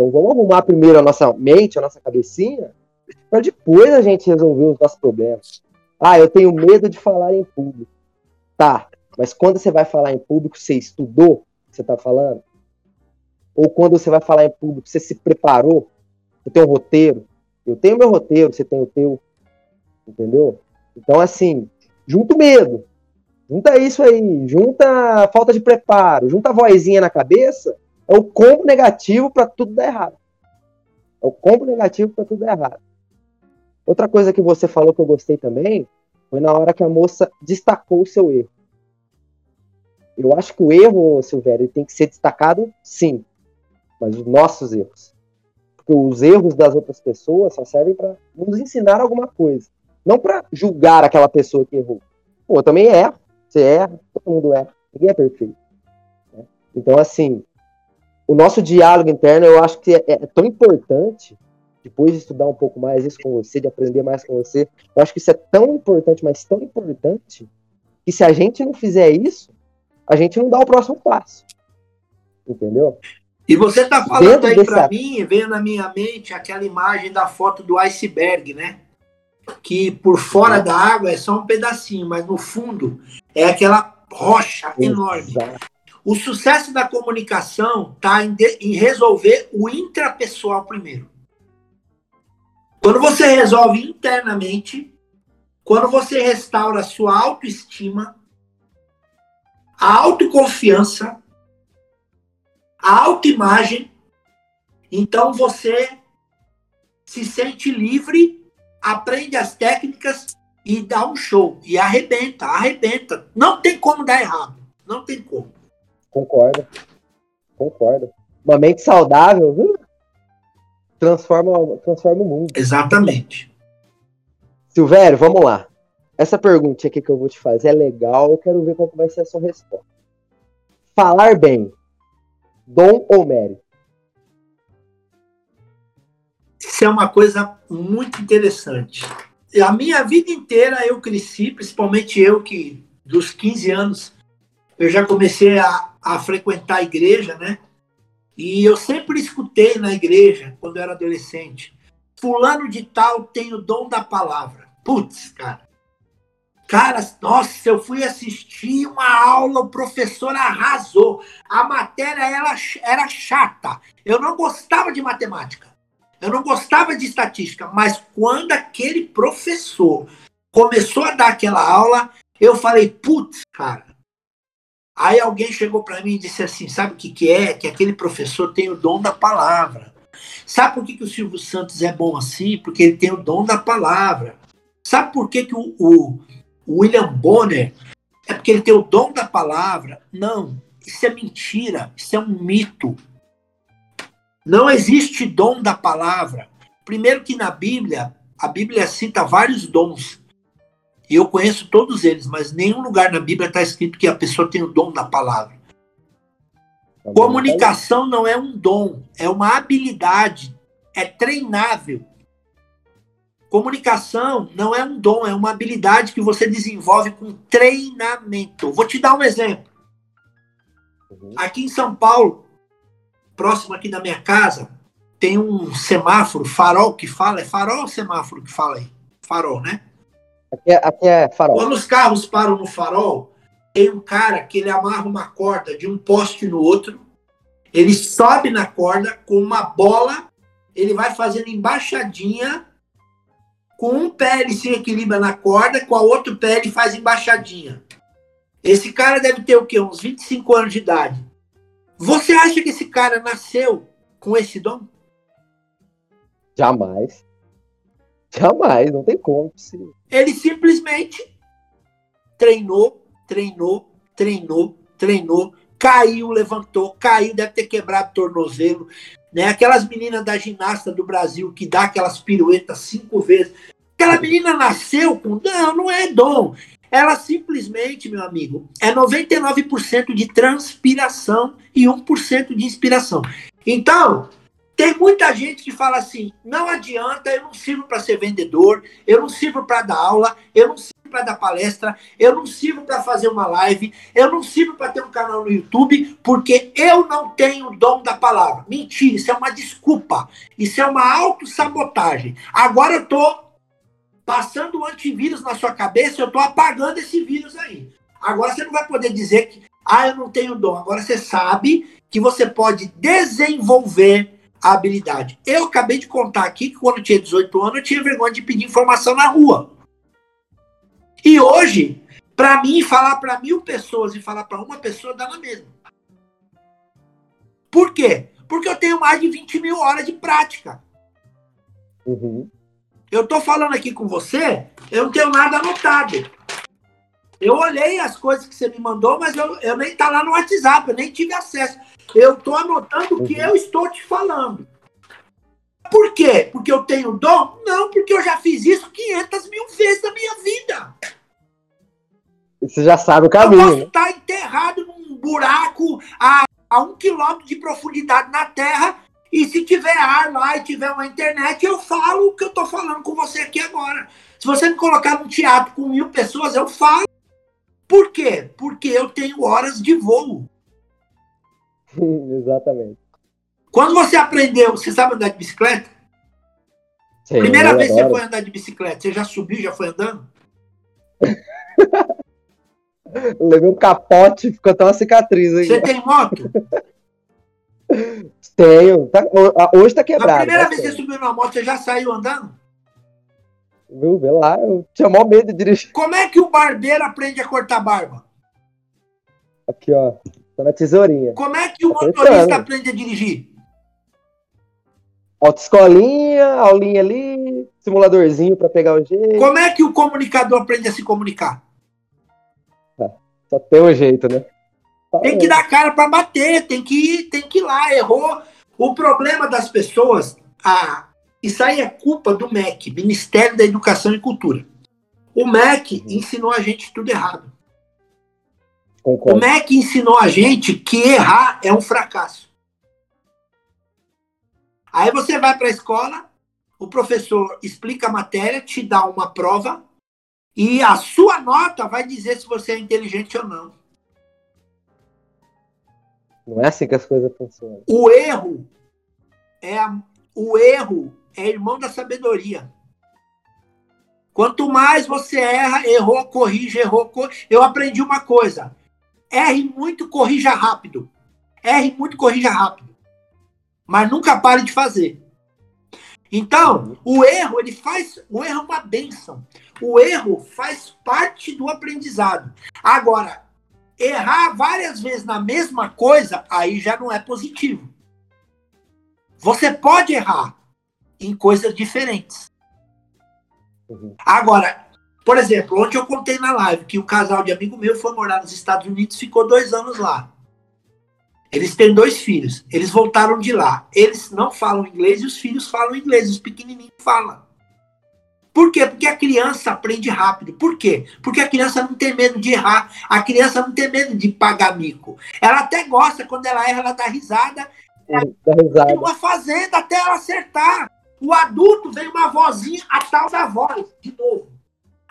Então vamos arrumar primeiro a nossa mente, a nossa cabecinha, para depois a gente resolver os nossos problemas. Ah, eu tenho medo de falar em público. Tá, mas quando você vai falar em público, você estudou o que você está falando? Ou quando você vai falar em público, você se preparou? Você tem um roteiro? Eu tenho meu roteiro, você tem o teu. Entendeu? Então, assim, junta o medo. Junta isso aí, junta a falta de preparo, junta a vozinha na cabeça é o combo negativo para tudo dar errado. É o combo negativo para tudo dar errado. Outra coisa que você falou que eu gostei também foi na hora que a moça destacou o seu erro. Eu acho que o erro, Silvério, tem que ser destacado, sim, mas os nossos erros. Porque os erros das outras pessoas só servem para nos ensinar alguma coisa, não para julgar aquela pessoa que errou. Pô, eu também erro, você erra, todo mundo erra, ninguém é perfeito. Né? Então, assim, o nosso diálogo interno, eu acho que é, é, tão importante, depois de estudar um pouco mais isso com você, de aprender mais com você, eu acho que isso é tão importante, mas tão importante, que se a gente não fizer isso, a gente não dá o próximo passo. Entendeu? E você está falando Dentro aí para mim, veio na minha mente aquela imagem da foto do iceberg, né? Que por fora da água é só um pedacinho, mas no fundo é aquela rocha enorme. O sucesso da comunicação está em, em resolver o intrapessoal primeiro. Quando você resolve internamente, quando você restaura a sua autoestima, a autoconfiança, a autoimagem, então você se sente livre, aprende as técnicas e dá um show. E arrebenta, arrebenta. Não tem como dar errado. Não tem como. Concordo. Concordo. Uma mente saudável viu? transforma, transforma o mundo. Exatamente. Silvério, vamos lá. Essa pergunta aqui que eu vou te fazer é legal, eu quero ver qual vai ser a sua resposta. Falar bem, dom ou mérito? Isso é uma coisa muito interessante. A minha vida inteira eu cresci, principalmente eu que dos 15 anos eu já comecei a, a frequentar a igreja, né? E eu sempre escutei na igreja, quando eu era adolescente, fulano de tal tem o dom da palavra. Putz, cara. Cara, nossa, eu fui assistir uma aula, o professor arrasou. A matéria era, era chata. Eu não gostava de matemática. Eu não gostava de estatística. Mas quando aquele professor começou a dar aquela aula, eu falei, putz, cara, Aí alguém chegou para mim e disse assim: sabe o que, que é? Que aquele professor tem o dom da palavra. Sabe por que, que o Silvio Santos é bom assim? Porque ele tem o dom da palavra. Sabe por que, que o, o, o William Bonner é porque ele tem o dom da palavra? Não, isso é mentira, isso é um mito. Não existe dom da palavra. Primeiro que na Bíblia, a Bíblia cita vários dons. E eu conheço todos eles, mas nenhum lugar na Bíblia está escrito que a pessoa tem o dom da palavra. Tá Comunicação não é um dom, é uma habilidade, é treinável. Comunicação não é um dom, é uma habilidade que você desenvolve com treinamento. Vou te dar um exemplo. Uhum. Aqui em São Paulo, próximo aqui da minha casa, tem um semáforo, farol que fala. É farol ou semáforo que fala aí? Farol, né? Aqui é, aqui é farol. Quando os carros param no farol, tem um cara que ele amarra uma corda de um poste no outro, ele sobe na corda com uma bola, ele vai fazendo embaixadinha, com um pé ele se equilibra na corda, com a outro pé ele faz embaixadinha. Esse cara deve ter o quê? Uns 25 anos de idade. Você acha que esse cara nasceu com esse dom? Jamais. Jamais, não tem como. Ele simplesmente treinou, treinou, treinou, treinou, caiu, levantou, caiu, deve ter quebrado o tornozelo. Né? Aquelas meninas da ginasta do Brasil que dá aquelas piruetas cinco vezes. Aquela menina nasceu com. Não, não é dom. Ela simplesmente, meu amigo, é 99% de transpiração e 1% de inspiração. Então, tem muita gente que fala assim: não adianta, eu não sirvo para ser vendedor, eu não sirvo para dar aula, eu não sirvo para dar palestra, eu não sirvo para fazer uma live, eu não sirvo para ter um canal no YouTube, porque eu não tenho o dom da palavra. Mentira, isso é uma desculpa, isso é uma autossabotagem. Agora eu tô passando o antivírus na sua cabeça, eu estou apagando esse vírus aí. Agora você não vai poder dizer que, ah, eu não tenho dom. Agora você sabe que você pode desenvolver a habilidade. Eu acabei de contar aqui que quando eu tinha 18 anos, eu tinha vergonha de pedir informação na rua. E hoje, para mim, falar para mil pessoas e falar para uma pessoa dá na mesma. Por quê? Porque eu tenho mais de 20 mil horas de prática. Uhum. Eu estou falando aqui com você, eu não tenho nada anotado. Eu olhei as coisas que você me mandou, mas eu, eu nem tá lá no WhatsApp, eu nem tive acesso. Eu estou anotando o que uhum. eu estou te falando. Por quê? Porque eu tenho dom? Não, porque eu já fiz isso 500 mil vezes na minha vida. Você já sabe o caminho. Eu posso né? estar enterrado num buraco a, a um quilômetro de profundidade na terra e se tiver ar lá e tiver uma internet, eu falo o que eu estou falando com você aqui agora. Se você me colocar num teatro com mil pessoas, eu falo. Por quê? Porque eu tenho horas de voo. Exatamente. Quando você aprendeu, você sabe andar de bicicleta? Sim, Primeira vez que você foi andar de bicicleta, você já subiu, já foi andando? Levei um capote e ficou até uma cicatriz aí. Você tem moto? Tenho. Tá, hoje tá quebrado. A primeira tá vez que você subiu na moto, você já saiu andando? Viu? Vê lá, eu tinha maior medo de dirigir. Como é que o barbeiro aprende a cortar barba? Aqui, ó. Tô na tesourinha. Como é que o tá motorista aprende a dirigir? Autoescolinha, aulinha ali, simuladorzinho para pegar o jeito. Como é que o comunicador aprende a se comunicar? Ah, só tem um jeito, né? Tem que dar cara para bater, tem que, tem que ir lá, errou. O problema das pessoas, a, isso aí é culpa do MEC, Ministério da Educação e Cultura. O MEC uhum. ensinou a gente tudo errado. Concordo. O MEC ensinou a gente que errar é um fracasso. Aí você vai para a escola, o professor explica a matéria, te dá uma prova, e a sua nota vai dizer se você é inteligente ou não. Não é assim que as coisas funcionam. O erro é a, o erro é irmão da sabedoria. Quanto mais você erra, errou, corrige, errou, corrige. Eu aprendi uma coisa. Erre muito, corrija rápido. Erre muito, corrija rápido. Mas nunca pare de fazer. Então, o erro, ele faz. O erro é uma benção. O erro faz parte do aprendizado. Agora, Errar várias vezes na mesma coisa, aí já não é positivo. Você pode errar em coisas diferentes. Uhum. Agora, por exemplo, ontem eu contei na live que um casal de amigo meu foi morar nos Estados Unidos ficou dois anos lá. Eles têm dois filhos. Eles voltaram de lá. Eles não falam inglês e os filhos falam inglês. Os pequenininhos falam. Por quê? Porque a criança aprende rápido. Por quê? Porque a criança não tem medo de errar. A criança não tem medo de pagar mico. Ela até gosta, quando ela erra, ela dá risada. Ela dá risada. Uma fazenda até ela acertar. O adulto vem uma vozinha, a tal da voz, de novo.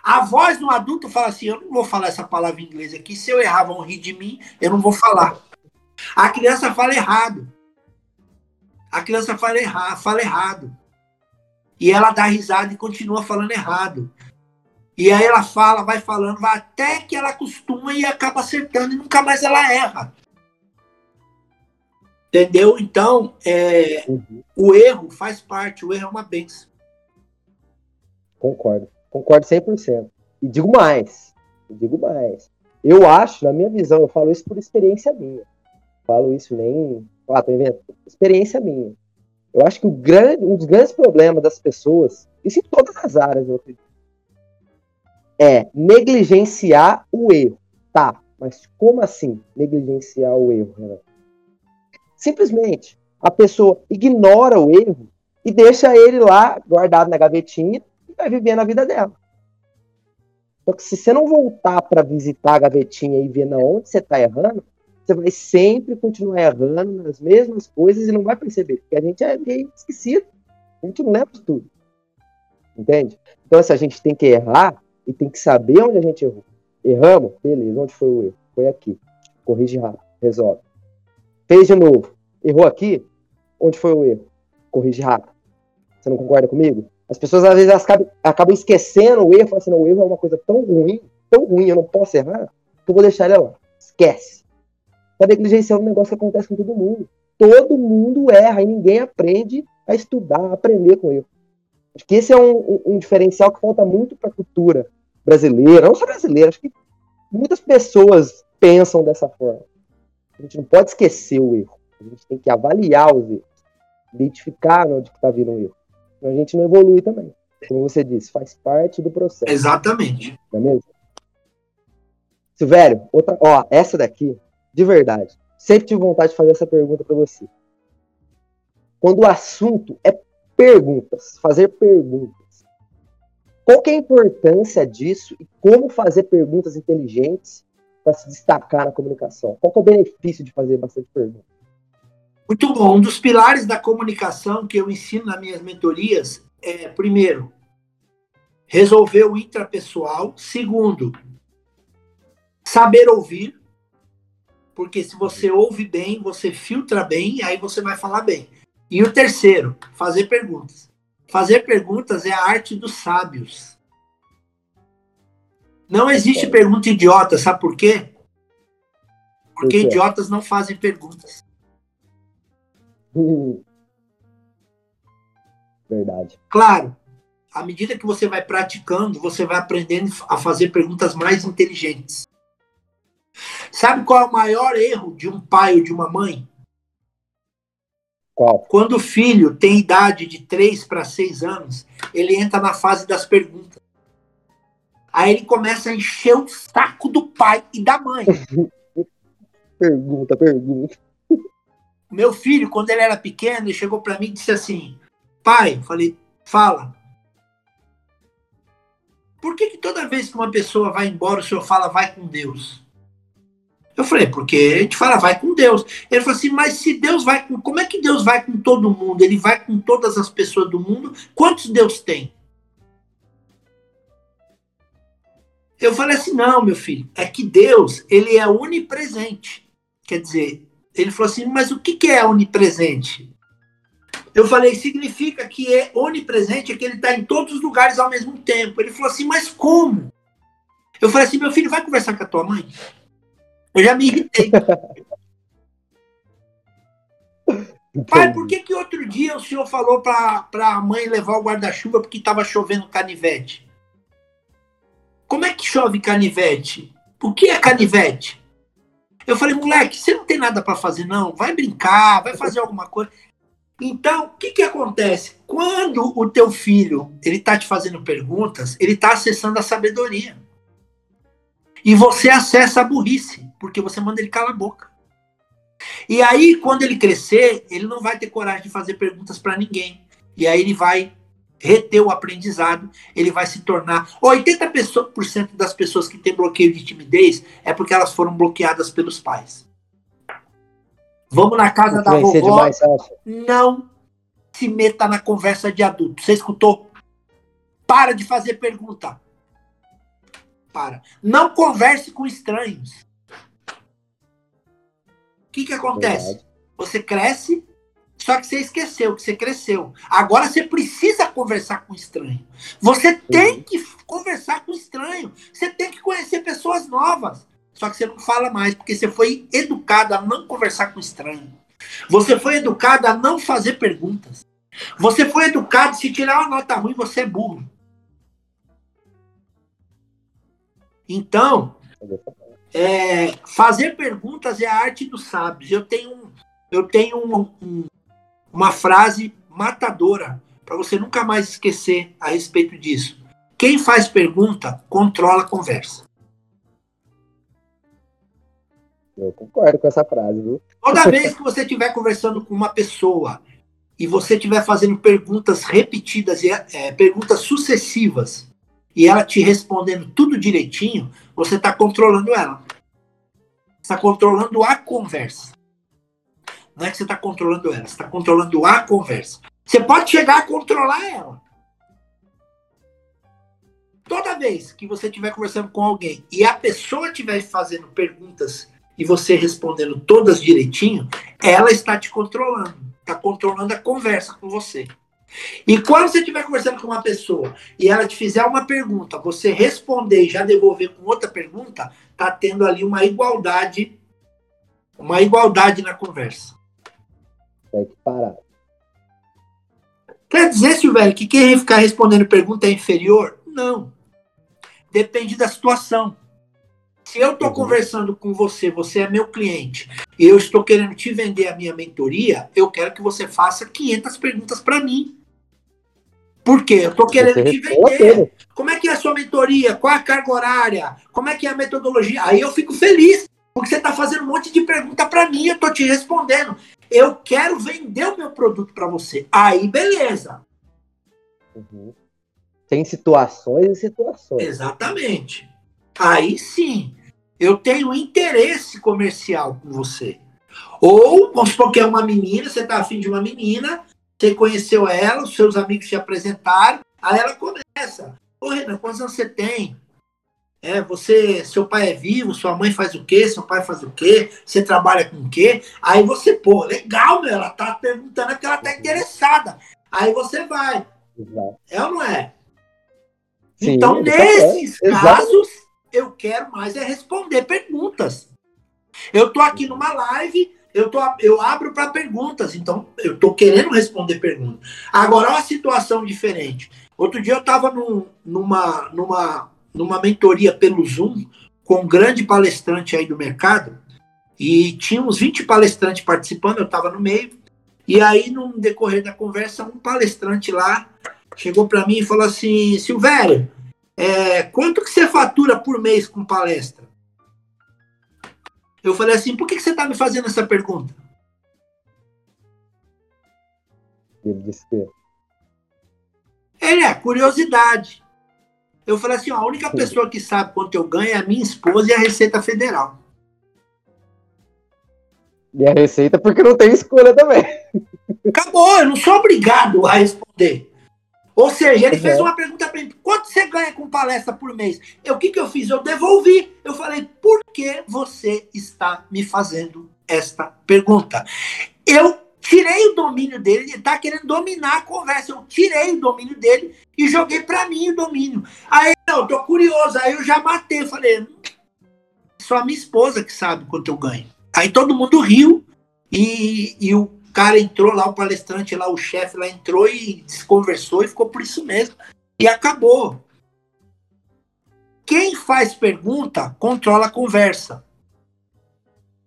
A voz do adulto fala assim: eu não vou falar essa palavra em inglês aqui. Se eu errar, vão rir de mim, eu não vou falar. A criança fala errado. A criança fala, erra, fala errado. E ela dá risada e continua falando errado. E aí ela fala, vai falando, vai até que ela acostuma e acaba acertando e nunca mais ela erra. Entendeu? Então, é, uhum. o erro faz parte, o erro é uma benção. Concordo. Concordo 100%. E digo mais. Digo mais. Eu acho, na minha visão, eu falo isso por experiência minha falo isso nem. Ah, tô inventando. Experiência minha. Eu acho que o grande, um dos grandes problemas das pessoas, isso em todas as áreas, eu acredito, é negligenciar o erro. Tá, mas como assim negligenciar o erro, Renato? Simplesmente a pessoa ignora o erro e deixa ele lá guardado na gavetinha vai vivendo a vida dela. Só que se você não voltar para visitar a gavetinha e ver na onde você está errando, você vai sempre continuar errando nas mesmas coisas e não vai perceber, porque a gente é meio esquecido. A gente não lembra de tudo. Entende? Então, se a gente tem que errar e tem que saber onde a gente errou. Erramos? Beleza, onde foi o erro? Foi aqui. Corrige rápido, resolve. Fez de novo. Errou aqui? Onde foi o erro? Corrige rápido. Você não concorda comigo? As pessoas às vezes acabam, acabam esquecendo o erro, falam assim, não, o erro é uma coisa tão ruim, tão ruim, eu não posso errar, que eu vou deixar ele lá. Esquece Tá negligenciando um negócio que acontece com todo mundo. Todo mundo erra e ninguém aprende a estudar, a aprender com erro. Acho que esse é um, um, um diferencial que falta muito para a cultura brasileira, não só brasileira, acho que muitas pessoas pensam dessa forma. A gente não pode esquecer o erro. A gente tem que avaliar os erros, identificar onde está vindo o erro. Então a gente não evolui também. Como você disse, faz parte do processo. Exatamente. Não é mesmo? Silvério, outra, ó, essa daqui de verdade. Sempre tive vontade de fazer essa pergunta para você. Quando o assunto é perguntas, fazer perguntas. Qual é a importância disso e como fazer perguntas inteligentes para se destacar na comunicação? Qual é o benefício de fazer bastante perguntas? Muito bom. Um dos pilares da comunicação que eu ensino nas minhas mentorias é, primeiro, resolver o intrapessoal. Segundo, saber ouvir. Porque se você ouve bem, você filtra bem, aí você vai falar bem. E o terceiro, fazer perguntas. Fazer perguntas é a arte dos sábios. Não existe é. pergunta idiota, sabe por quê? Porque por idiotas não fazem perguntas. Verdade. Claro, à medida que você vai praticando, você vai aprendendo a fazer perguntas mais inteligentes. Sabe qual é o maior erro de um pai ou de uma mãe? Qual? Quando o filho tem idade de 3 para 6 anos, ele entra na fase das perguntas. Aí ele começa a encher o saco do pai e da mãe. pergunta, pergunta. Meu filho, quando ele era pequeno, ele chegou para mim e disse assim: Pai, falei, fala. Por que, que toda vez que uma pessoa vai embora, o senhor fala, vai com Deus? Eu falei, porque a gente fala, vai com Deus. Ele falou assim, mas se Deus vai com. Como é que Deus vai com todo mundo? Ele vai com todas as pessoas do mundo? Quantos Deus tem? Eu falei assim, não, meu filho, é que Deus, ele é onipresente. Quer dizer, ele falou assim, mas o que é onipresente? Eu falei, significa que é onipresente, é que ele está em todos os lugares ao mesmo tempo. Ele falou assim, mas como? Eu falei assim, meu filho, vai conversar com a tua mãe? Eu já me irritei. Pai, por que, que outro dia o senhor falou para a mãe levar o guarda-chuva porque estava chovendo canivete? Como é que chove canivete? O que é canivete? Eu falei, moleque, você não tem nada para fazer, não? Vai brincar, vai fazer alguma coisa. Então, o que, que acontece? Quando o teu filho ele está te fazendo perguntas, ele está acessando a sabedoria. E você acessa a burrice, porque você manda ele calar a boca. E aí, quando ele crescer, ele não vai ter coragem de fazer perguntas para ninguém. E aí ele vai reter o aprendizado, ele vai se tornar. 80% das pessoas que têm bloqueio de timidez é porque elas foram bloqueadas pelos pais. Vamos na casa da vovó. Demais, não se meta na conversa de adulto. Você escutou? Para de fazer pergunta. Para. Não converse com estranhos. O que, que acontece? Verdade. Você cresce, só que você esqueceu que você cresceu. Agora você precisa conversar com estranho. Você tem que conversar com estranho. Você tem que conhecer pessoas novas. Só que você não fala mais, porque você foi educado a não conversar com estranho. Você foi educado a não fazer perguntas. Você foi educado, se tirar uma nota ruim, você é burro. Então, é, fazer perguntas é a arte dos sábios. Eu tenho, eu tenho um, um, uma frase matadora para você nunca mais esquecer a respeito disso. Quem faz pergunta controla a conversa. Eu concordo com essa frase, viu? Toda vez que você estiver conversando com uma pessoa e você estiver fazendo perguntas repetidas, e é, perguntas sucessivas, e ela te respondendo tudo direitinho, você está controlando ela. Está controlando a conversa. Não é que você está controlando ela, você está controlando a conversa. Você pode chegar a controlar ela. Toda vez que você estiver conversando com alguém e a pessoa estiver fazendo perguntas e você respondendo todas direitinho, ela está te controlando. Está controlando a conversa com você. E quando você estiver conversando com uma pessoa e ela te fizer uma pergunta, você responder e já devolver com outra pergunta, está tendo ali uma igualdade, uma igualdade na conversa. Que parar. Quer dizer, Silvério, que quem ficar respondendo pergunta é inferior? Não. Depende da situação. Se eu estou uhum. conversando com você, você é meu cliente, e eu estou querendo te vender a minha mentoria, eu quero que você faça 500 perguntas para mim. Por quê? Eu estou querendo te vender. Como é que é a sua mentoria? Qual é a carga horária? Como é que é a metodologia? Aí eu fico feliz, porque você está fazendo um monte de pergunta para mim, eu estou te respondendo. Eu quero vender o meu produto para você. Aí, beleza. Uhum. Tem situações e situações. Exatamente. Aí sim eu tenho interesse comercial com você. Ou, vamos supor que é uma menina, você está afim de uma menina, você conheceu ela, os seus amigos te apresentaram, aí ela começa. Ô, Renan, quantos anos você tem? É, você, seu pai é vivo, sua mãe faz o quê? Seu pai faz o quê? Você trabalha com o quê? Aí você, pô, legal, meu, ela tá perguntando porque ela tá interessada. Aí você vai. Exato. É ou não é? Sim, então, nesses é. casos, eu quero mais é responder perguntas. Eu tô aqui numa live, eu, tô, eu abro para perguntas, então eu tô querendo responder perguntas. Agora, uma situação diferente. Outro dia eu estava num, numa, numa, numa mentoria pelo Zoom com um grande palestrante aí do mercado, e tinha uns 20 palestrantes participando, eu estava no meio, e aí, no decorrer da conversa, um palestrante lá chegou para mim e falou assim: Silvério, é, quanto que você fatura por mês com palestra? Eu falei assim, por que, que você está me fazendo essa pergunta? Ele disse que... Ele é curiosidade. Eu falei assim, ó, a única pessoa que sabe quanto eu ganho é a minha esposa e a Receita Federal. E a Receita porque não tem escolha também. Acabou, eu não sou obrigado a responder. Ou seja, ele fez uma pergunta para mim: quanto você ganha com palestra por mês? Eu, o que, que eu fiz? Eu devolvi. Eu falei: por que você está me fazendo esta pergunta? Eu tirei o domínio dele, ele está querendo dominar a conversa. Eu tirei o domínio dele e joguei para mim o domínio. Aí, eu tô curioso. Aí eu já matei. Falei: só a minha esposa que sabe quanto eu ganho. Aí todo mundo riu e, e o cara entrou lá, o palestrante lá, o chefe lá entrou e conversou e ficou por isso mesmo. E acabou. Quem faz pergunta controla a conversa.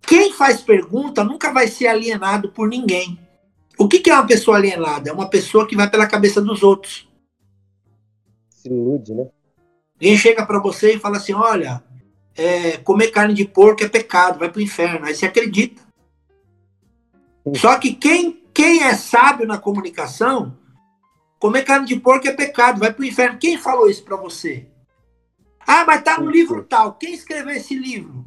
Quem faz pergunta nunca vai ser alienado por ninguém. O que, que é uma pessoa alienada? É uma pessoa que vai pela cabeça dos outros. Se ilude, né? Alguém chega para você e fala assim: olha, é, comer carne de porco é pecado, vai para o inferno. Aí você acredita. Só que quem, quem é sábio na comunicação, comer carne de porco é pecado, vai para o inferno. Quem falou isso para você? Ah, mas tá no livro tal. Quem escreveu esse livro?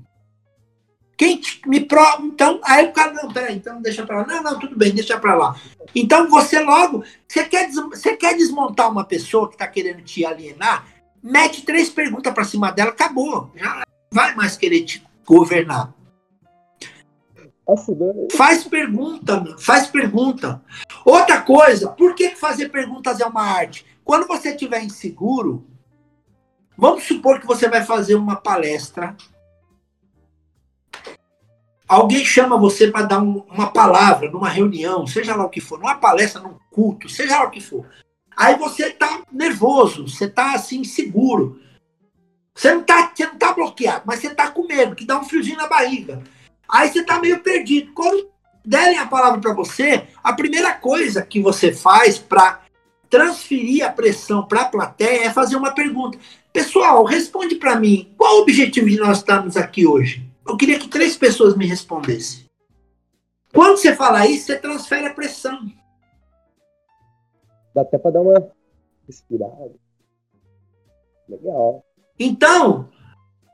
Quem me prova. Então, aí o cara, não, peraí, então deixa para lá. Não, não, tudo bem, deixa para lá. Então você logo. Você quer, você quer desmontar uma pessoa que está querendo te alienar? Mete três perguntas para cima dela, acabou. Já vai mais querer te governar. Faz pergunta, faz pergunta. Outra coisa, por que fazer perguntas é uma arte? Quando você estiver inseguro, vamos supor que você vai fazer uma palestra Alguém chama você para dar um, uma palavra numa reunião, seja lá o que for, numa palestra, num culto, seja lá o que for. Aí você está nervoso, você está assim, inseguro. Você não está você não tá bloqueado, mas você está com medo, que dá um friozinho na barriga. Aí você está meio perdido. Quando derem a palavra para você, a primeira coisa que você faz para transferir a pressão para a plateia é fazer uma pergunta. Pessoal, responde para mim, qual o objetivo de nós estarmos aqui hoje? Eu queria que três pessoas me respondessem. Quando você fala isso, você transfere a pressão. Dá até para dar uma respirada. Legal. Então,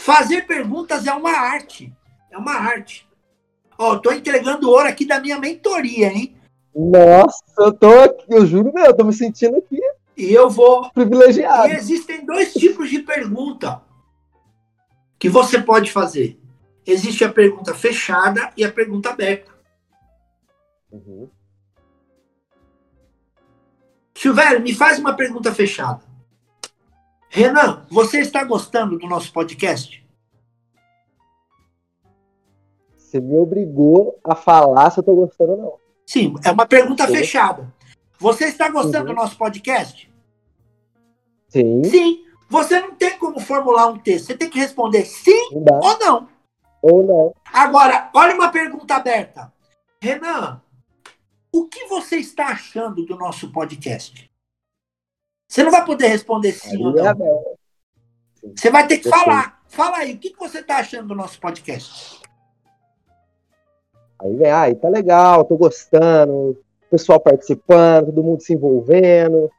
fazer perguntas é uma arte. É uma arte. Ó, tô entregando ouro aqui da minha mentoria, hein? Nossa, eu tô aqui, eu juro meu, eu tô me sentindo aqui. E eu vou. Privilegiado. E existem dois tipos de pergunta que você pode fazer existe a pergunta fechada e a pergunta aberta. Uhum. Silvério, me faz uma pergunta fechada. Renan, você está gostando do nosso podcast? Você me obrigou a falar se eu estou gostando ou não. Sim, é uma pergunta Sim. fechada. Você está gostando uhum. do nosso podcast? Sim. Sim. Você não tem como formular um texto. Você tem que responder sim ou não. Ou não. Agora, olha uma pergunta aberta. Renan, o que você está achando do nosso podcast? Você não vai poder responder sim ou não. Você vai ter que falar. Fala aí, o que você está achando do nosso podcast? Aí vem, aí tá legal, tô gostando, pessoal participando, todo mundo se envolvendo.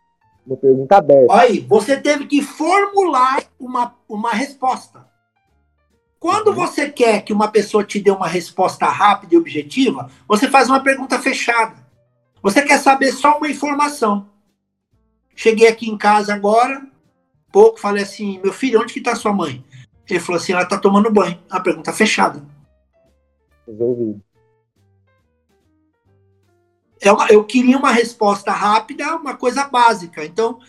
Uma pergunta aberta. Aí, você teve que formular uma, uma resposta. Quando uhum. você quer que uma pessoa te dê uma resposta rápida e objetiva, você faz uma pergunta fechada. Você quer saber só uma informação. Cheguei aqui em casa agora, pouco, falei assim, meu filho, onde que está sua mãe? Ele falou assim, ela está tomando banho. A pergunta fechada. Resolvido. É eu queria uma resposta rápida, uma coisa básica. Então,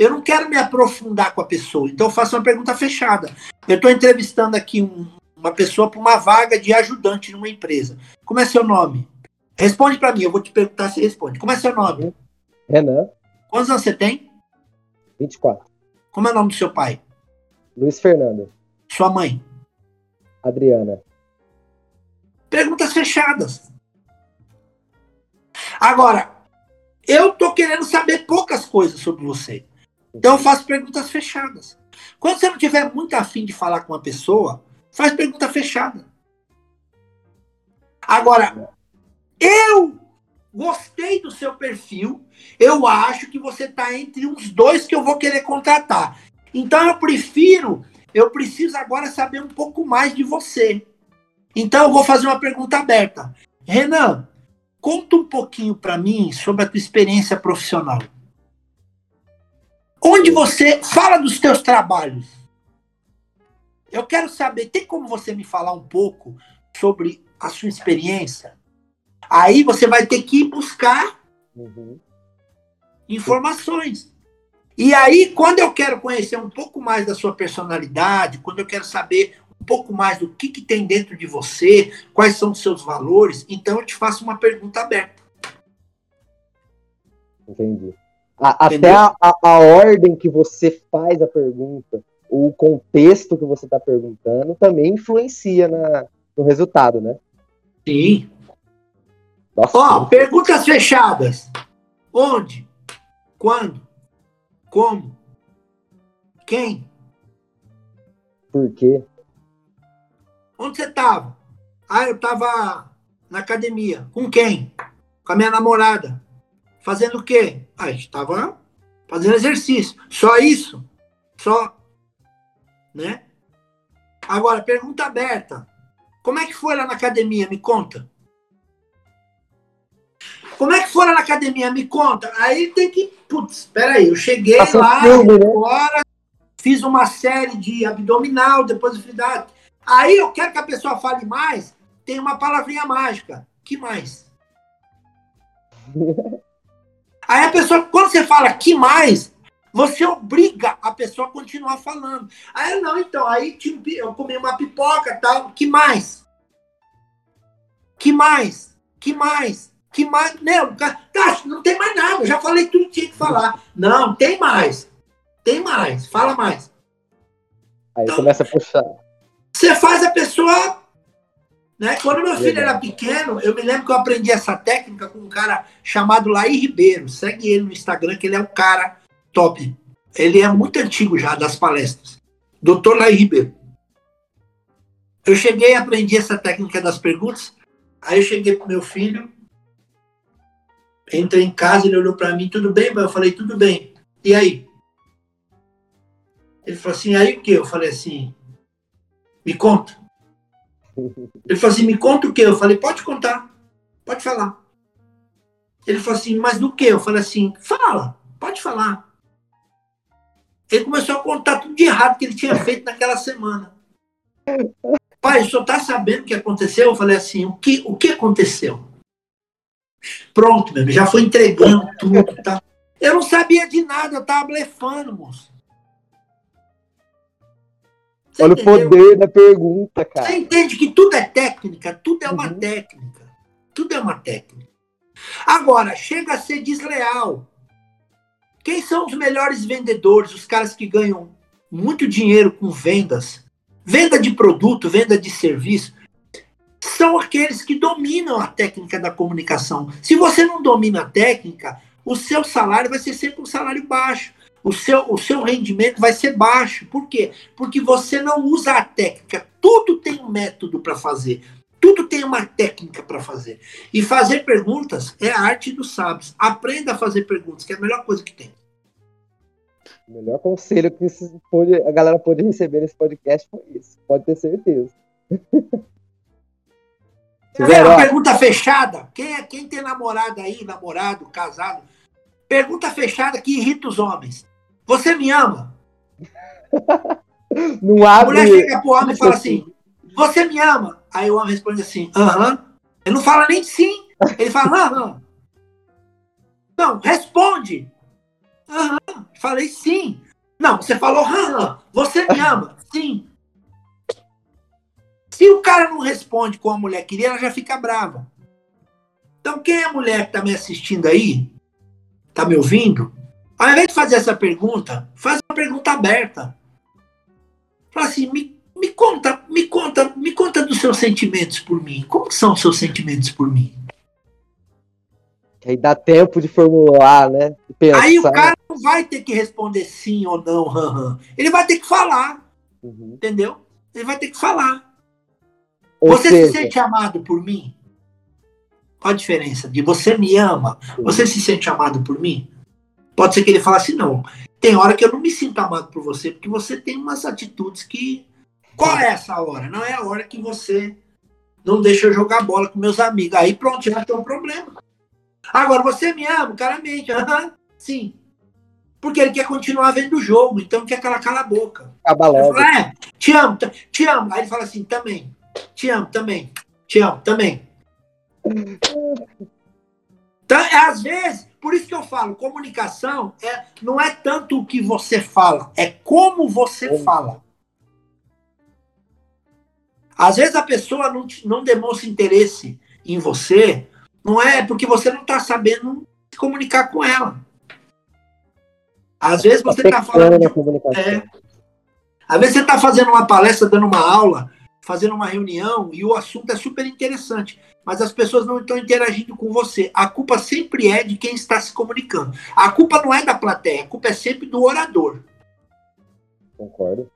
eu não quero me aprofundar com a pessoa, então eu faço uma pergunta fechada. Eu estou entrevistando aqui um, uma pessoa para uma vaga de ajudante numa empresa. Como é seu nome? Responde para mim, eu vou te perguntar se responde. Como é seu nome? Renan. Quantos anos você tem? 24. Como é o nome do seu pai? Luiz Fernando. Sua mãe? Adriana. Perguntas fechadas. Agora, eu tô querendo saber poucas coisas sobre você. Então eu faço perguntas fechadas. Quando você não tiver muito afim de falar com uma pessoa, faz pergunta fechada. Agora, eu gostei do seu perfil, eu acho que você está entre uns dois que eu vou querer contratar. Então eu prefiro, eu preciso agora saber um pouco mais de você. Então eu vou fazer uma pergunta aberta. Renan, conta um pouquinho para mim sobre a tua experiência profissional. Onde você fala dos teus trabalhos. Eu quero saber, tem como você me falar um pouco sobre a sua experiência? Aí você vai ter que ir buscar uhum. informações. E aí, quando eu quero conhecer um pouco mais da sua personalidade, quando eu quero saber um pouco mais do que, que tem dentro de você, quais são os seus valores, então eu te faço uma pergunta aberta. Entendi. A, até a, a, ordem que você faz a pergunta, o contexto que você está perguntando, também influencia na, no resultado, né? Sim. Nossa, Ó, perguntas fechadas. Onde? Quando? Como? Quem? Por quê? Onde você estava? Ah, eu estava na academia. Com quem? Com a minha namorada. Fazendo o quê? Ah, estava fazendo exercício. Só isso? Só. Né? Agora, pergunta aberta. Como é que foi lá na academia? Me conta. Como é que foi lá na academia? Me conta. Aí tem que. Putz, peraí, eu cheguei Passa lá, filme, né? agora, fiz uma série de abdominal, depois eu fiz. Aí eu quero que a pessoa fale mais, tem uma palavrinha mágica. Que mais? Aí a pessoa, quando você fala que mais, você obriga a pessoa a continuar falando. Aí não, então, aí tipo, eu comi uma pipoca tal. Que mais? Que mais? Que mais? Que mais? Não, tá, não tem mais nada. Eu já falei tudo que tinha que falar. Não, tem mais. Tem mais. Fala mais. Aí então, começa a puxar. Você faz a pessoa. Né? Quando meu filho era pequeno, eu me lembro que eu aprendi essa técnica com um cara chamado Laí Ribeiro. Segue ele no Instagram, que ele é um cara top. Ele é muito antigo já das palestras. Doutor Laí Ribeiro. Eu cheguei e aprendi essa técnica das perguntas. Aí eu cheguei pro meu filho, entrei em casa, ele olhou para mim, tudo bem? Eu falei, tudo bem. E aí? Ele falou assim, aí o que? Eu falei assim, me conta. Ele falou assim, me conta o que? Eu falei, pode contar, pode falar. Ele falou assim, mas do que? Eu falei assim, fala, pode falar. Ele começou a contar tudo de errado que ele tinha feito naquela semana. Pai, senhor está sabendo o que aconteceu? Eu falei assim, o que, o que aconteceu? Pronto, meu, já foi entregando tudo. Tá? Eu não sabia de nada, eu estava blefando, moço. Você Olha entendeu? o poder da pergunta, cara. Você entende que tudo é técnica? Tudo é uma uhum. técnica. Tudo é uma técnica. Agora, chega a ser desleal. Quem são os melhores vendedores? Os caras que ganham muito dinheiro com vendas, venda de produto, venda de serviço, são aqueles que dominam a técnica da comunicação. Se você não domina a técnica, o seu salário vai ser sempre um salário baixo. O seu, o seu rendimento vai ser baixo. Por quê? Porque você não usa a técnica. Tudo tem um método para fazer. Tudo tem uma técnica para fazer. E fazer perguntas é a arte dos sábios. Aprenda a fazer perguntas, que é a melhor coisa que tem. O melhor conselho que pode, a galera pode receber nesse podcast foi isso. Pode ter certeza. É uma pergunta fechada. Quem, é, quem tem namorado aí, namorado, casado? Pergunta fechada que irrita os homens. Você me ama? Não abre. A mulher chega pro homem e fala assim: Você me ama? Aí o homem responde assim: Aham. Ele não fala nem sim. Ele fala: Aham. Não, responde. Aham. Falei sim. Não, você falou aham. Você me ama? Sim. Se o cara não responde como a mulher queria, ela já fica brava. Então, quem é a mulher que está me assistindo aí, está me ouvindo, ao invés de fazer essa pergunta, faz uma pergunta aberta. Fala assim, me, me conta, me conta, me conta dos seus sentimentos por mim. Como são os seus sentimentos por mim? Aí dá tempo de formular, né? Aí o cara não vai ter que responder sim ou não, ele vai ter que falar. Uhum. Entendeu? Ele vai ter que falar. Ou você seja... se sente amado por mim? Qual a diferença de você me ama? Você se sente amado por mim? Pode ser que ele fale assim, não. Tem hora que eu não me sinto amado por você, porque você tem umas atitudes que. Qual é essa hora? Não é a hora que você não deixa eu jogar bola com meus amigos. Aí pronto, já tem um problema. Agora, você me ama? O cara mente. Uhum, sim. Porque ele quer continuar vendo o jogo, então quer que ela cala a boca. Acaba logo. Falo, é, te amo, te amo. Aí ele fala assim, também. Te amo, também. Te amo, também. Então, é, às vezes, por isso que eu falo, comunicação é, não é tanto o que você fala, é como você fala. Às vezes a pessoa não, não demonstra interesse em você, não é porque você não está sabendo se comunicar com ela. Às vezes você está falando. É, às vezes você está fazendo uma palestra, dando uma aula, fazendo uma reunião e o assunto é super interessante, mas as pessoas não estão interagindo com você. A culpa sempre é de quem está se comunicando. A culpa não é da plateia, a culpa é sempre do orador. Concordo.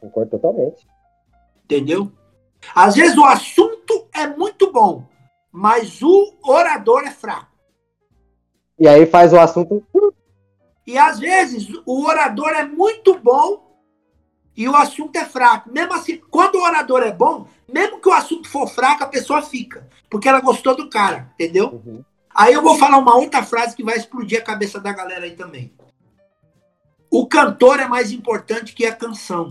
Concordo totalmente. Entendeu? Às vezes o assunto é muito bom, mas o orador é fraco. E aí faz o assunto. E às vezes o orador é muito bom e o assunto é fraco. Mesmo assim, quando o orador é bom, mesmo que o assunto for fraco, a pessoa fica. Porque ela gostou do cara, entendeu? Uhum. Aí eu vou falar uma outra frase que vai explodir a cabeça da galera aí também. O cantor é mais importante que a canção.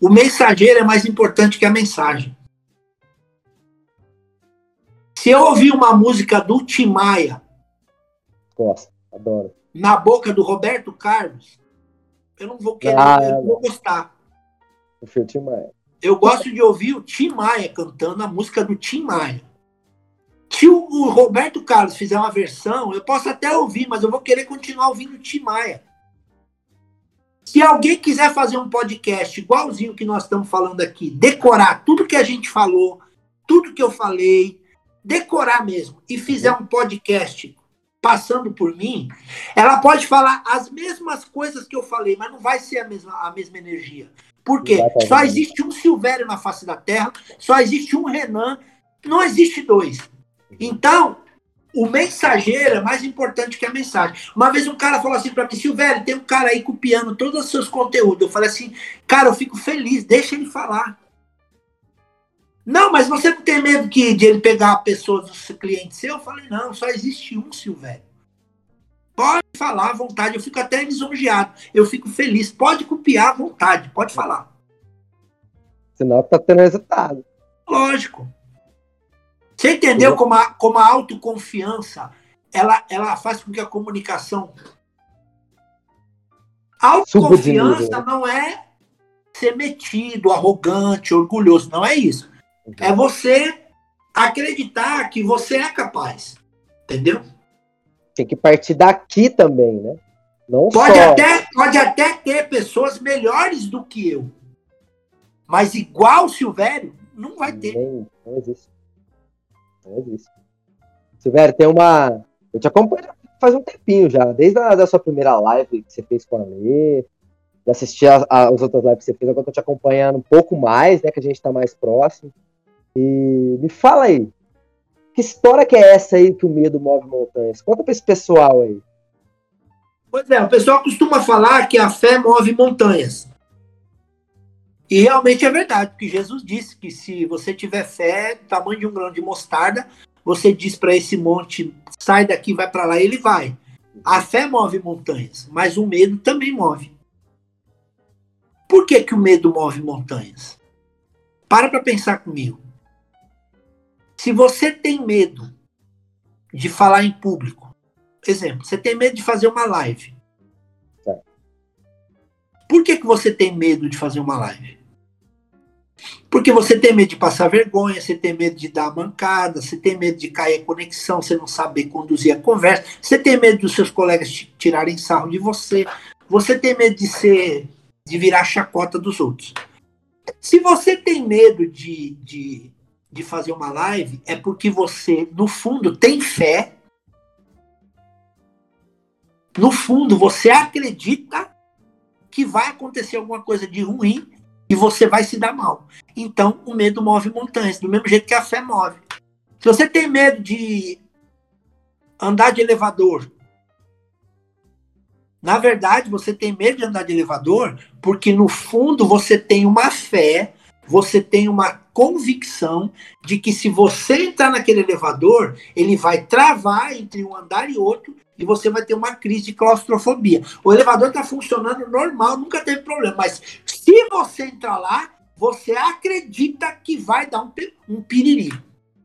O mensageiro é mais importante que a mensagem. Se eu ouvir uma música do Tim Maia. Gosto, adoro. Na boca do Roberto Carlos, eu não vou querer, ah, eu não vou gostar. o Tim Maia. Eu gosto de ouvir o Tim Maia cantando a música do Tim Maia. Se o, o Roberto Carlos fizer uma versão, eu posso até ouvir, mas eu vou querer continuar ouvindo o Tim Maia. Se alguém quiser fazer um podcast igualzinho que nós estamos falando aqui, decorar tudo que a gente falou, tudo que eu falei, decorar mesmo, e fizer um podcast passando por mim, ela pode falar as mesmas coisas que eu falei, mas não vai ser a mesma, a mesma energia. Por quê? Só existe um Silvério na face da Terra, só existe um Renan, não existe dois. Então, o mensageiro é mais importante que a mensagem. Uma vez um cara falou assim para mim, Silvério, tem um cara aí copiando todos os seus conteúdos. Eu falei assim, cara, eu fico feliz, deixa ele falar. Não, mas você não tem medo que, de ele pegar a pessoa do cliente seu? Eu falei, não, só existe um Silvério. Pode falar à vontade, eu fico até lisonjeado, eu fico feliz. Pode copiar à vontade, pode falar. Senão tá tendo resultado. Lógico. Você entendeu como a, como a autoconfiança ela, ela faz com que a comunicação. A autoconfiança né? não é ser metido, arrogante, orgulhoso. Não é isso. É você acreditar que você é capaz. Entendeu? Tem que partir daqui também, né? Não pode, só... até, pode até ter pessoas melhores do que eu. Mas igual Silvério, não vai ter. Não, não existe. Não existe. Silvério, tem uma. Eu te acompanho faz um tempinho já, desde a da sua primeira live que você fez com a Lê, de assistir as outras lives que você fez, agora eu tô te acompanhando um pouco mais, né? Que a gente tá mais próximo. E me fala aí, que história que é essa aí que o medo move montanhas? Conta pra esse pessoal aí. Pois é, o pessoal costuma falar que a fé move montanhas. E realmente é verdade, porque Jesus disse que se você tiver fé, tamanho de um grão de mostarda, você diz para esse monte, sai daqui, vai para lá, ele vai. A fé move montanhas, mas o medo também move. Por que, que o medo move montanhas? Para para pensar comigo. Se você tem medo de falar em público, exemplo, você tem medo de fazer uma live. Por que, que você tem medo de fazer uma live? Porque você tem medo de passar vergonha, você tem medo de dar mancada, você tem medo de cair a conexão, você não saber conduzir a conversa, você tem medo dos seus colegas tirarem sarro de você, você tem medo de ser, de virar chacota dos outros. Se você tem medo de, de, de fazer uma live, é porque você, no fundo, tem fé. No fundo, você acredita que vai acontecer alguma coisa de ruim e você vai se dar mal. Então, o medo move montanhas, do mesmo jeito que a fé move. Se você tem medo de andar de elevador, na verdade, você tem medo de andar de elevador porque, no fundo, você tem uma fé, você tem uma convicção de que se você entrar naquele elevador, ele vai travar entre um andar e outro e você vai ter uma crise de claustrofobia. O elevador está funcionando normal, nunca teve problema, mas se você entrar lá, você acredita que vai dar um, um piriri.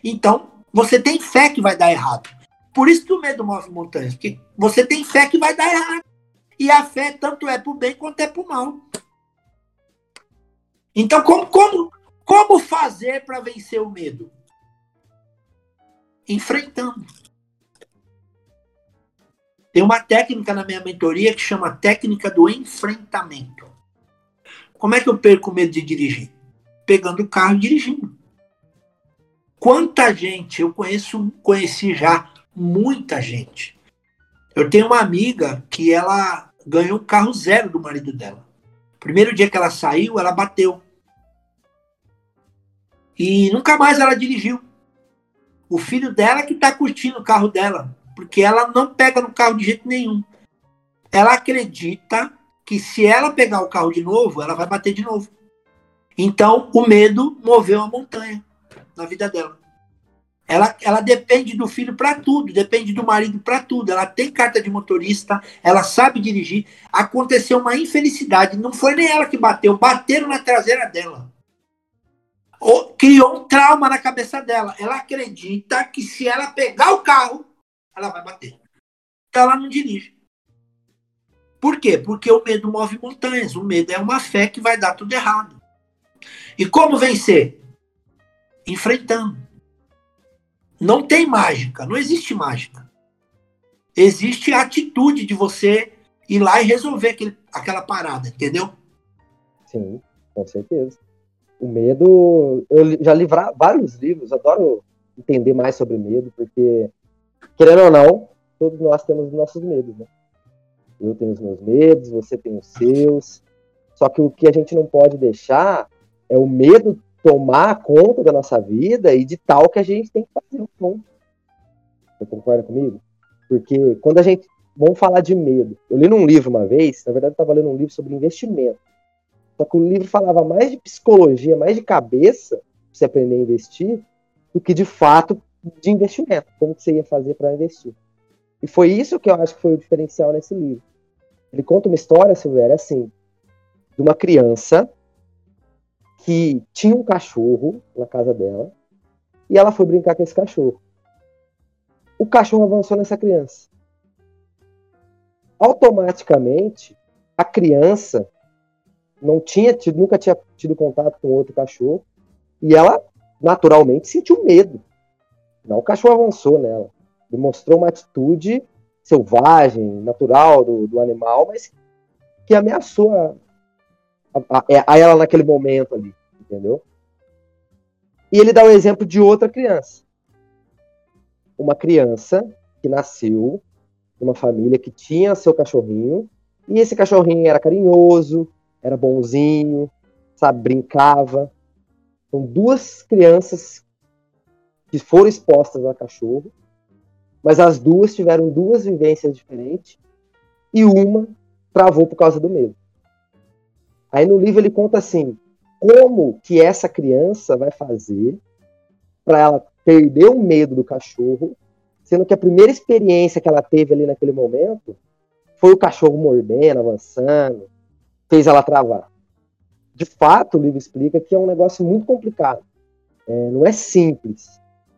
Então, você tem fé que vai dar errado. Por isso que o medo move montanhas, porque você tem fé que vai dar errado. E a fé tanto é para o bem quanto é para o mal. Então, como, como, como fazer para vencer o medo? Enfrentando. Tem uma técnica na minha mentoria que chama técnica do enfrentamento. Como é que eu perco o medo de dirigir? Pegando o carro e dirigindo. Quanta gente eu conheço, conheci já muita gente. Eu tenho uma amiga que ela ganhou um carro zero do marido dela. Primeiro dia que ela saiu, ela bateu. E nunca mais ela dirigiu. O filho dela que está curtindo o carro dela, porque ela não pega no carro de jeito nenhum. Ela acredita que se ela pegar o carro de novo, ela vai bater de novo. Então, o medo moveu a montanha na vida dela. Ela, ela depende do filho para tudo, depende do marido para tudo. Ela tem carta de motorista, ela sabe dirigir. Aconteceu uma infelicidade, não foi nem ela que bateu, bateram na traseira dela. Ou, criou um trauma na cabeça dela. Ela acredita que se ela pegar o carro, ela vai bater. Então ela não dirige. Por quê? Porque o medo move montanhas. O medo é uma fé que vai dar tudo errado. E como vencer? Enfrentando. Não tem mágica, não existe mágica. Existe a atitude de você ir lá e resolver aquele, aquela parada, entendeu? Sim, com certeza. O medo, eu já li vários livros, adoro entender mais sobre medo, porque, querendo ou não, todos nós temos os nossos medos, né? Eu tenho os meus medos, você tem os seus. Só que o que a gente não pode deixar é o medo tomar conta da nossa vida e de tal que a gente tem que fazer o ponto. Você concorda comigo? Porque quando a gente. Vamos falar de medo. Eu li num livro uma vez, na verdade, eu estava lendo um livro sobre investimento. Só que o livro falava mais de psicologia, mais de cabeça, pra você aprender a investir, do que de fato de investimento. Como que você ia fazer para investir. E foi isso que eu acho que foi o diferencial nesse livro. Ele conta uma história, Silvério, assim, de uma criança que tinha um cachorro na casa dela e ela foi brincar com esse cachorro. O cachorro avançou nessa criança. Automaticamente, a criança não tinha tido, nunca tinha tido contato com outro cachorro e ela naturalmente sentiu medo. Não, o cachorro avançou nela, demonstrou uma atitude selvagem, natural do, do animal, mas que ameaçou a, a, a, ela naquele momento ali, entendeu? E ele dá o exemplo de outra criança. Uma criança que nasceu numa família que tinha seu cachorrinho, e esse cachorrinho era carinhoso, era bonzinho, sabe, brincava. São duas crianças que foram expostas a cachorro, mas as duas tiveram duas vivências diferentes e uma travou por causa do medo. Aí no livro ele conta assim, como que essa criança vai fazer para ela perder o medo do cachorro, sendo que a primeira experiência que ela teve ali naquele momento foi o cachorro mordendo, avançando, fez ela travar. De fato, o livro explica que é um negócio muito complicado. É, não é simples.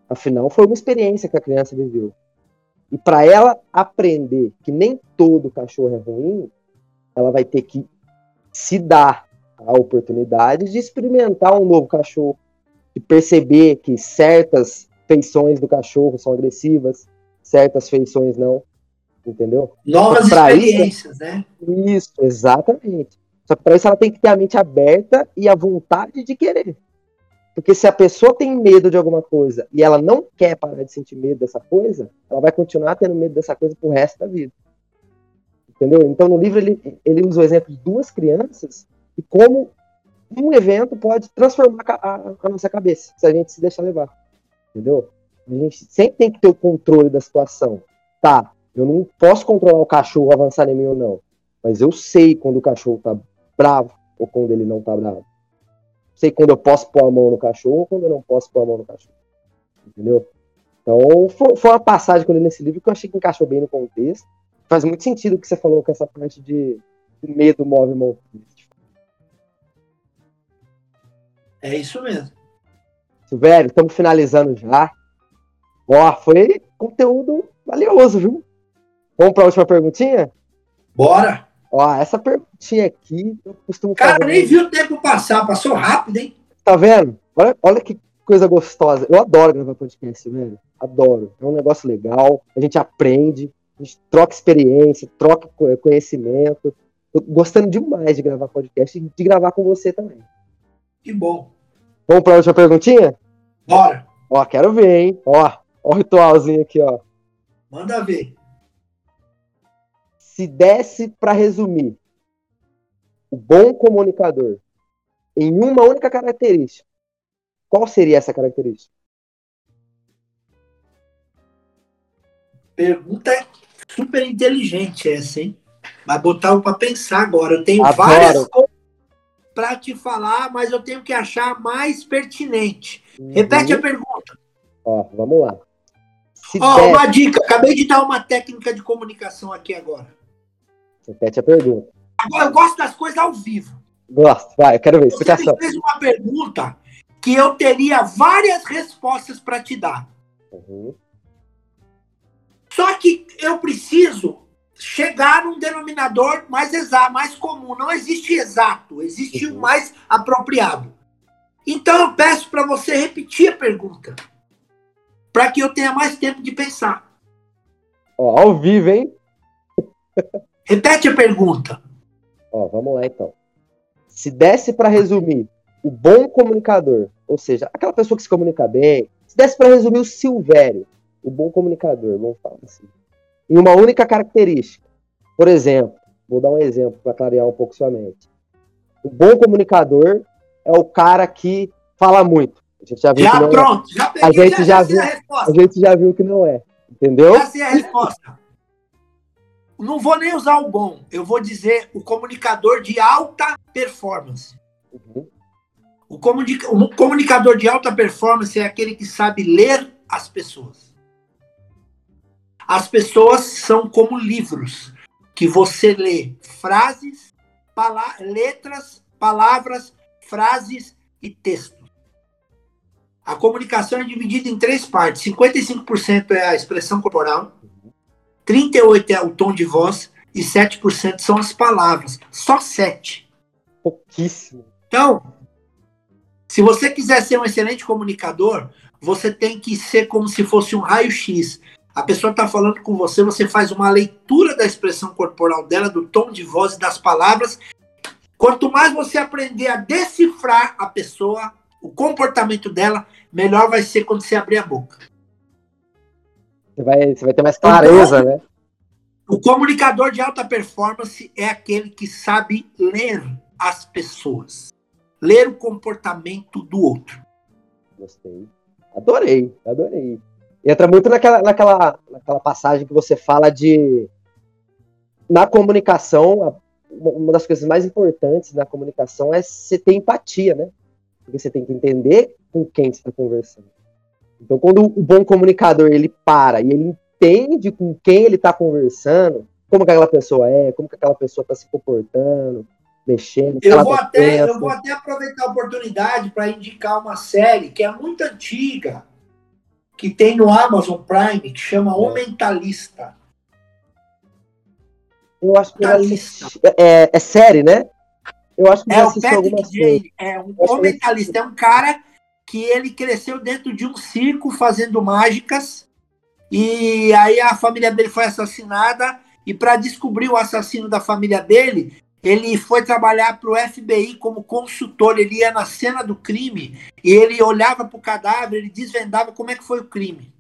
Afinal, foi uma experiência que a criança viveu. E para ela aprender que nem todo cachorro é ruim, ela vai ter que se dar a oportunidade de experimentar um novo cachorro, de perceber que certas feições do cachorro são agressivas, certas feições não, entendeu? Novas experiências, isso, né? Isso, exatamente. Só que para isso ela tem que ter a mente aberta e a vontade de querer. Porque se a pessoa tem medo de alguma coisa e ela não quer parar de sentir medo dessa coisa, ela vai continuar tendo medo dessa coisa pro resto da vida. Entendeu? Então, no livro, ele, ele usa o exemplo de duas crianças e como um evento pode transformar a, a, nossa cabeça, se a gente se deixar levar. Entendeu? A gente sempre tem que ter o controle da situação. Tá, eu não posso controlar o cachorro avançar em mim ou não, mas eu sei quando o cachorro tá bravo ou quando ele não tá bravo. Sei quando eu posso pôr a mão no cachorro ou quando eu não posso pôr a mão no cachorro. Entendeu? Então, foi, foi uma passagem que eu li nesse livro que eu achei que encaixou bem no contexto faz muito sentido o que você falou com essa parte de medo move montanhas. É isso mesmo. Silvério, estamos finalizando já. Ó, foi conteúdo valioso, viu? Vamos para a última perguntinha? Bora! Ó, essa perguntinha aqui eu costumo Cara, fazer. nem vi o tempo passar, passou rápido, hein? Tá vendo? Olha, olha que coisa gostosa. Eu adoro gravar podcast, velho. Adoro. É um negócio legal, a gente aprende, a gente troca experiência, troca conhecimento. Tô gostando demais de gravar podcast e de gravar com você também. Que bom. Vamos pra última perguntinha? Bora. Ó, quero ver, hein? Ó, ó o ritualzinho aqui, ó. Manda ver. Se desse para resumir o bom comunicador em uma única característica, qual seria essa característica? Pergunta super inteligente essa, hein? Vai botar para pensar agora. Eu tenho Adoro. várias coisas para te falar, mas eu tenho que achar mais pertinente. Uhum. Repete a pergunta. Ó, vamos lá. Se Ó, der- uma dica. Acabei de dar uma técnica de comunicação aqui agora. Repete a pergunta. Agora eu gosto das coisas ao vivo. Gosto, vai, eu quero ver. Você Explicação. fez uma pergunta que eu teria várias respostas para te dar. Uhum. Só que eu preciso chegar num denominador mais exato, mais comum. Não existe exato, existe Uhum. o mais apropriado. Então eu peço para você repetir a pergunta, para que eu tenha mais tempo de pensar. Ó, ao vivo, hein? Repete a pergunta. Ó, vamos lá então. Se desse para resumir o bom comunicador, ou seja, aquela pessoa que se comunica bem, se desse para resumir o Silvério, o bom comunicador, vamos falar assim, em uma única característica. Por exemplo, vou dar um exemplo para clarear um pouco sua mente. O bom comunicador é o cara que fala muito. A gente já viu que Já não é. pronto, já peguei, gente já, já viu. a A gente já viu que não é. Entendeu? Já sei a resposta. Não vou nem usar o bom, eu vou dizer o comunicador de alta performance. Uhum. O, comunica- o comunicador de alta performance é aquele que sabe ler as pessoas. As pessoas são como livros que você lê frases, pala- letras, palavras, frases e textos. A comunicação é dividida em três partes: 55% é a expressão corporal, 38% é o tom de voz e 7% são as palavras. Só 7%. Pouquíssimo. Então, se você quiser ser um excelente comunicador, você tem que ser como se fosse um raio-x. A pessoa está falando com você, você faz uma leitura da expressão corporal dela, do tom de voz e das palavras. Quanto mais você aprender a decifrar a pessoa, o comportamento dela, melhor vai ser quando você abrir a boca. Você vai, você vai ter mais clareza, né? O comunicador de alta performance é aquele que sabe ler as pessoas, ler o comportamento do outro. Gostei. Adorei, adorei. Entra muito naquela, naquela, naquela passagem que você fala de. Na comunicação, uma das coisas mais importantes na comunicação é você ter empatia, né? Porque você tem que entender com quem você está conversando. Então, quando o bom comunicador ele para e ele entende com quem ele está conversando, como que aquela pessoa é, como que aquela pessoa está se comportando, mexendo, Eu vou, tá até, eu vou até aproveitar a oportunidade para indicar uma série que é muito antiga, que tem no Amazon Prime, que chama O Mentalista. Eu acho que Mentalista. assisti. É, é série, né? Eu acho que É o Patrick algumas. Jay, é um o mentalista, é um cara que ele cresceu dentro de um circo fazendo mágicas. E aí a família dele foi assassinada. E para descobrir o assassino da família dele, ele foi trabalhar para o FBI como consultor, ele ia na cena do crime e ele olhava para o cadáver, ele desvendava como é que foi o crime.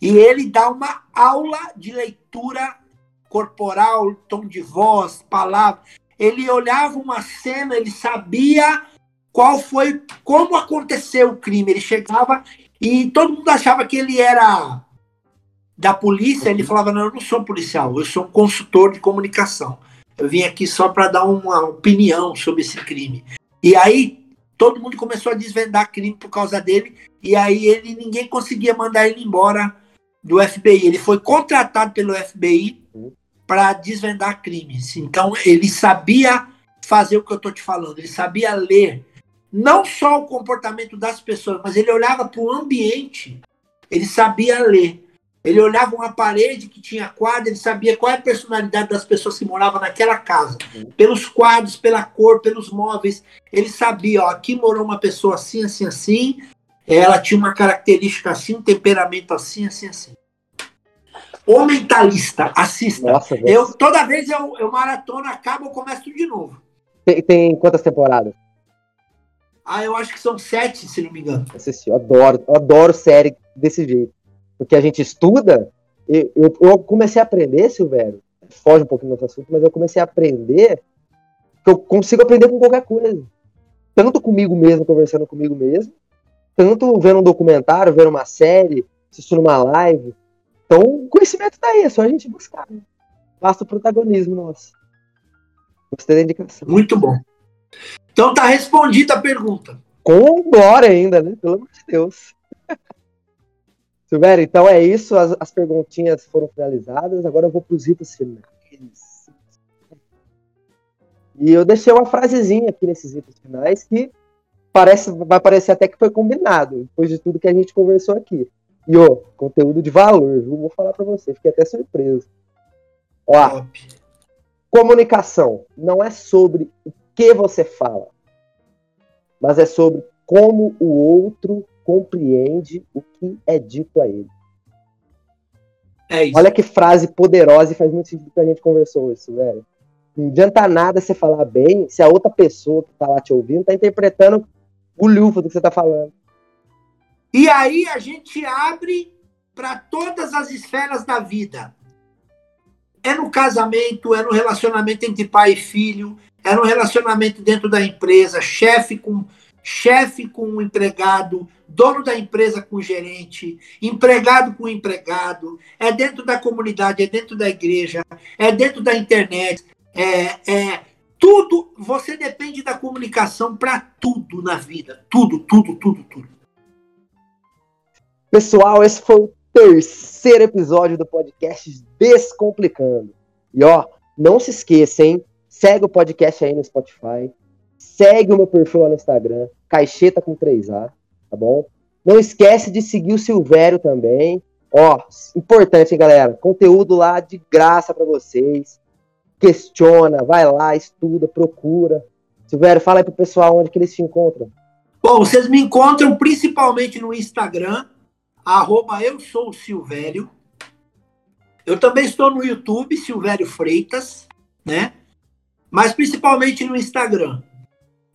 E ele dá uma aula de leitura corporal, tom de voz, palavras ele olhava uma cena, ele sabia qual foi, como aconteceu o crime. Ele chegava e todo mundo achava que ele era da polícia. Ele falava: Não, eu não sou policial, eu sou um consultor de comunicação. Eu vim aqui só para dar uma opinião sobre esse crime. E aí todo mundo começou a desvendar crime por causa dele. E aí ele ninguém conseguia mandar ele embora do FBI. Ele foi contratado pelo FBI para desvendar crimes. Então ele sabia fazer o que eu estou te falando. Ele sabia ler não só o comportamento das pessoas, mas ele olhava para o ambiente. Ele sabia ler. Ele olhava uma parede que tinha quadro, ele sabia qual é a personalidade das pessoas que moravam naquela casa. Pelos quadros, pela cor, pelos móveis. Ele sabia, ó, aqui morou uma pessoa assim, assim, assim. Ela tinha uma característica assim, um temperamento assim, assim, assim. O Mentalista, assista. Nossa, eu, toda vez eu, eu maratona, acabo, eu começo tudo de novo. Tem, tem, quantas temporadas? Ah, eu acho que são sete, se não me engano. Assisti, eu adoro, eu adoro série desse jeito. Porque a gente estuda, eu, eu, comecei a aprender, Silvério, foge um pouquinho do nosso assunto, mas eu comecei a aprender que eu consigo aprender com qualquer coisa. Tanto comigo mesmo, conversando comigo mesmo, tanto vendo um documentário, vendo uma série, assistindo uma live. Então, o conhecimento tá aí, é só a gente buscar. Basta o protagonismo nosso. Gostei da indicação. Muito bom. Então tá respondida a pergunta. Com glória ainda, né? Pelo amor de Deus. Silvério, então é isso. As, as perguntinhas foram finalizadas. Agora eu vou para os ritos finais. E eu deixei uma frasezinha aqui nesses ritos finais que parece, vai parecer até que foi combinado, depois de tudo que a gente conversou aqui. E, ó, conteúdo de valor, viu? Vou falar para você, fiquei até surpreso. Ó, comunicação não é sobre o que você fala, mas é sobre como o outro compreende o que é dito a ele. É Olha que frase poderosa e faz muito sentido que a gente conversou isso, velho. Não adianta nada você falar bem se a outra pessoa que tá lá te ouvindo tá interpretando o lufo do que você tá falando. E aí a gente abre para todas as esferas da vida. É no casamento, é no relacionamento entre pai e filho, é no relacionamento dentro da empresa, chefe com chefe com o empregado, dono da empresa com o gerente, empregado com o empregado, é dentro da comunidade, é dentro da igreja, é dentro da internet, é, é tudo. Você depende da comunicação para tudo na vida, tudo, tudo, tudo, tudo. Pessoal, esse foi o terceiro episódio do podcast Descomplicando. E ó, não se esqueça, hein? Segue o podcast aí no Spotify. Segue o meu perfil lá no Instagram, Caixeta com 3A, tá bom? Não esquece de seguir o Silvério também. Ó, importante, hein, galera? Conteúdo lá de graça para vocês. Questiona, vai lá, estuda, procura. Silvério, fala aí pro pessoal onde que eles te encontram. Bom, vocês me encontram principalmente no Instagram, arroba eu sou Silvério. Eu também estou no YouTube, Silvério Freitas, né? Mas principalmente no Instagram.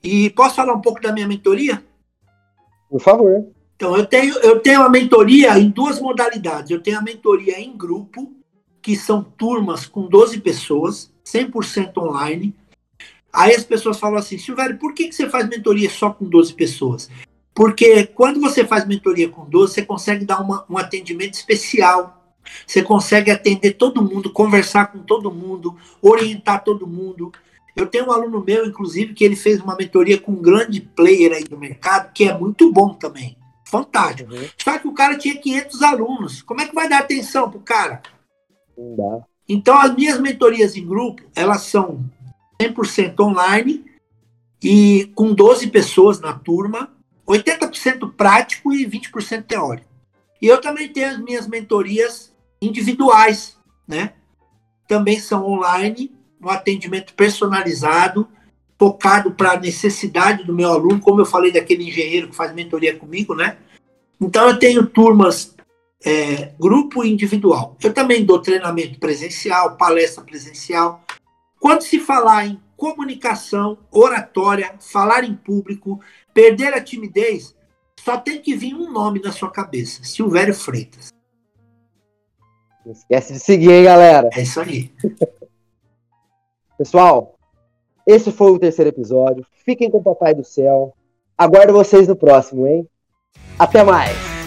E posso falar um pouco da minha mentoria? Por favor. Então, eu tenho, eu tenho a mentoria em duas modalidades. Eu tenho a mentoria em grupo, que são turmas com 12 pessoas, 100% online. Aí as pessoas falam assim, Silvério, por que, que você faz mentoria só com 12 pessoas? Porque quando você faz mentoria com 12, você consegue dar uma, um atendimento especial. Você consegue atender todo mundo, conversar com todo mundo, orientar todo mundo. Eu tenho um aluno meu, inclusive, que ele fez uma mentoria com um grande player aí do mercado, que é muito bom também. Fantástico. Uhum. Só que o cara tinha 500 alunos. Como é que vai dar atenção pro cara? Não dá. Então, as minhas mentorias em grupo, elas são 100% online e com 12 pessoas na turma 80% prático e 20% teórico. E eu também tenho as minhas mentorias individuais, né? Também são online, um atendimento personalizado, focado para a necessidade do meu aluno, como eu falei daquele engenheiro que faz mentoria comigo, né? Então eu tenho turmas é, grupo e individual. Eu também dou treinamento presencial, palestra presencial. Quando se falar em comunicação, oratória, falar em público, perder a timidez, só tem que vir um nome na sua cabeça: Silvério Freitas. Não esquece de seguir, hein, galera? É isso aí. Pessoal, esse foi o terceiro episódio. Fiquem com o Papai do Céu. Aguardo vocês no próximo, hein? Até mais!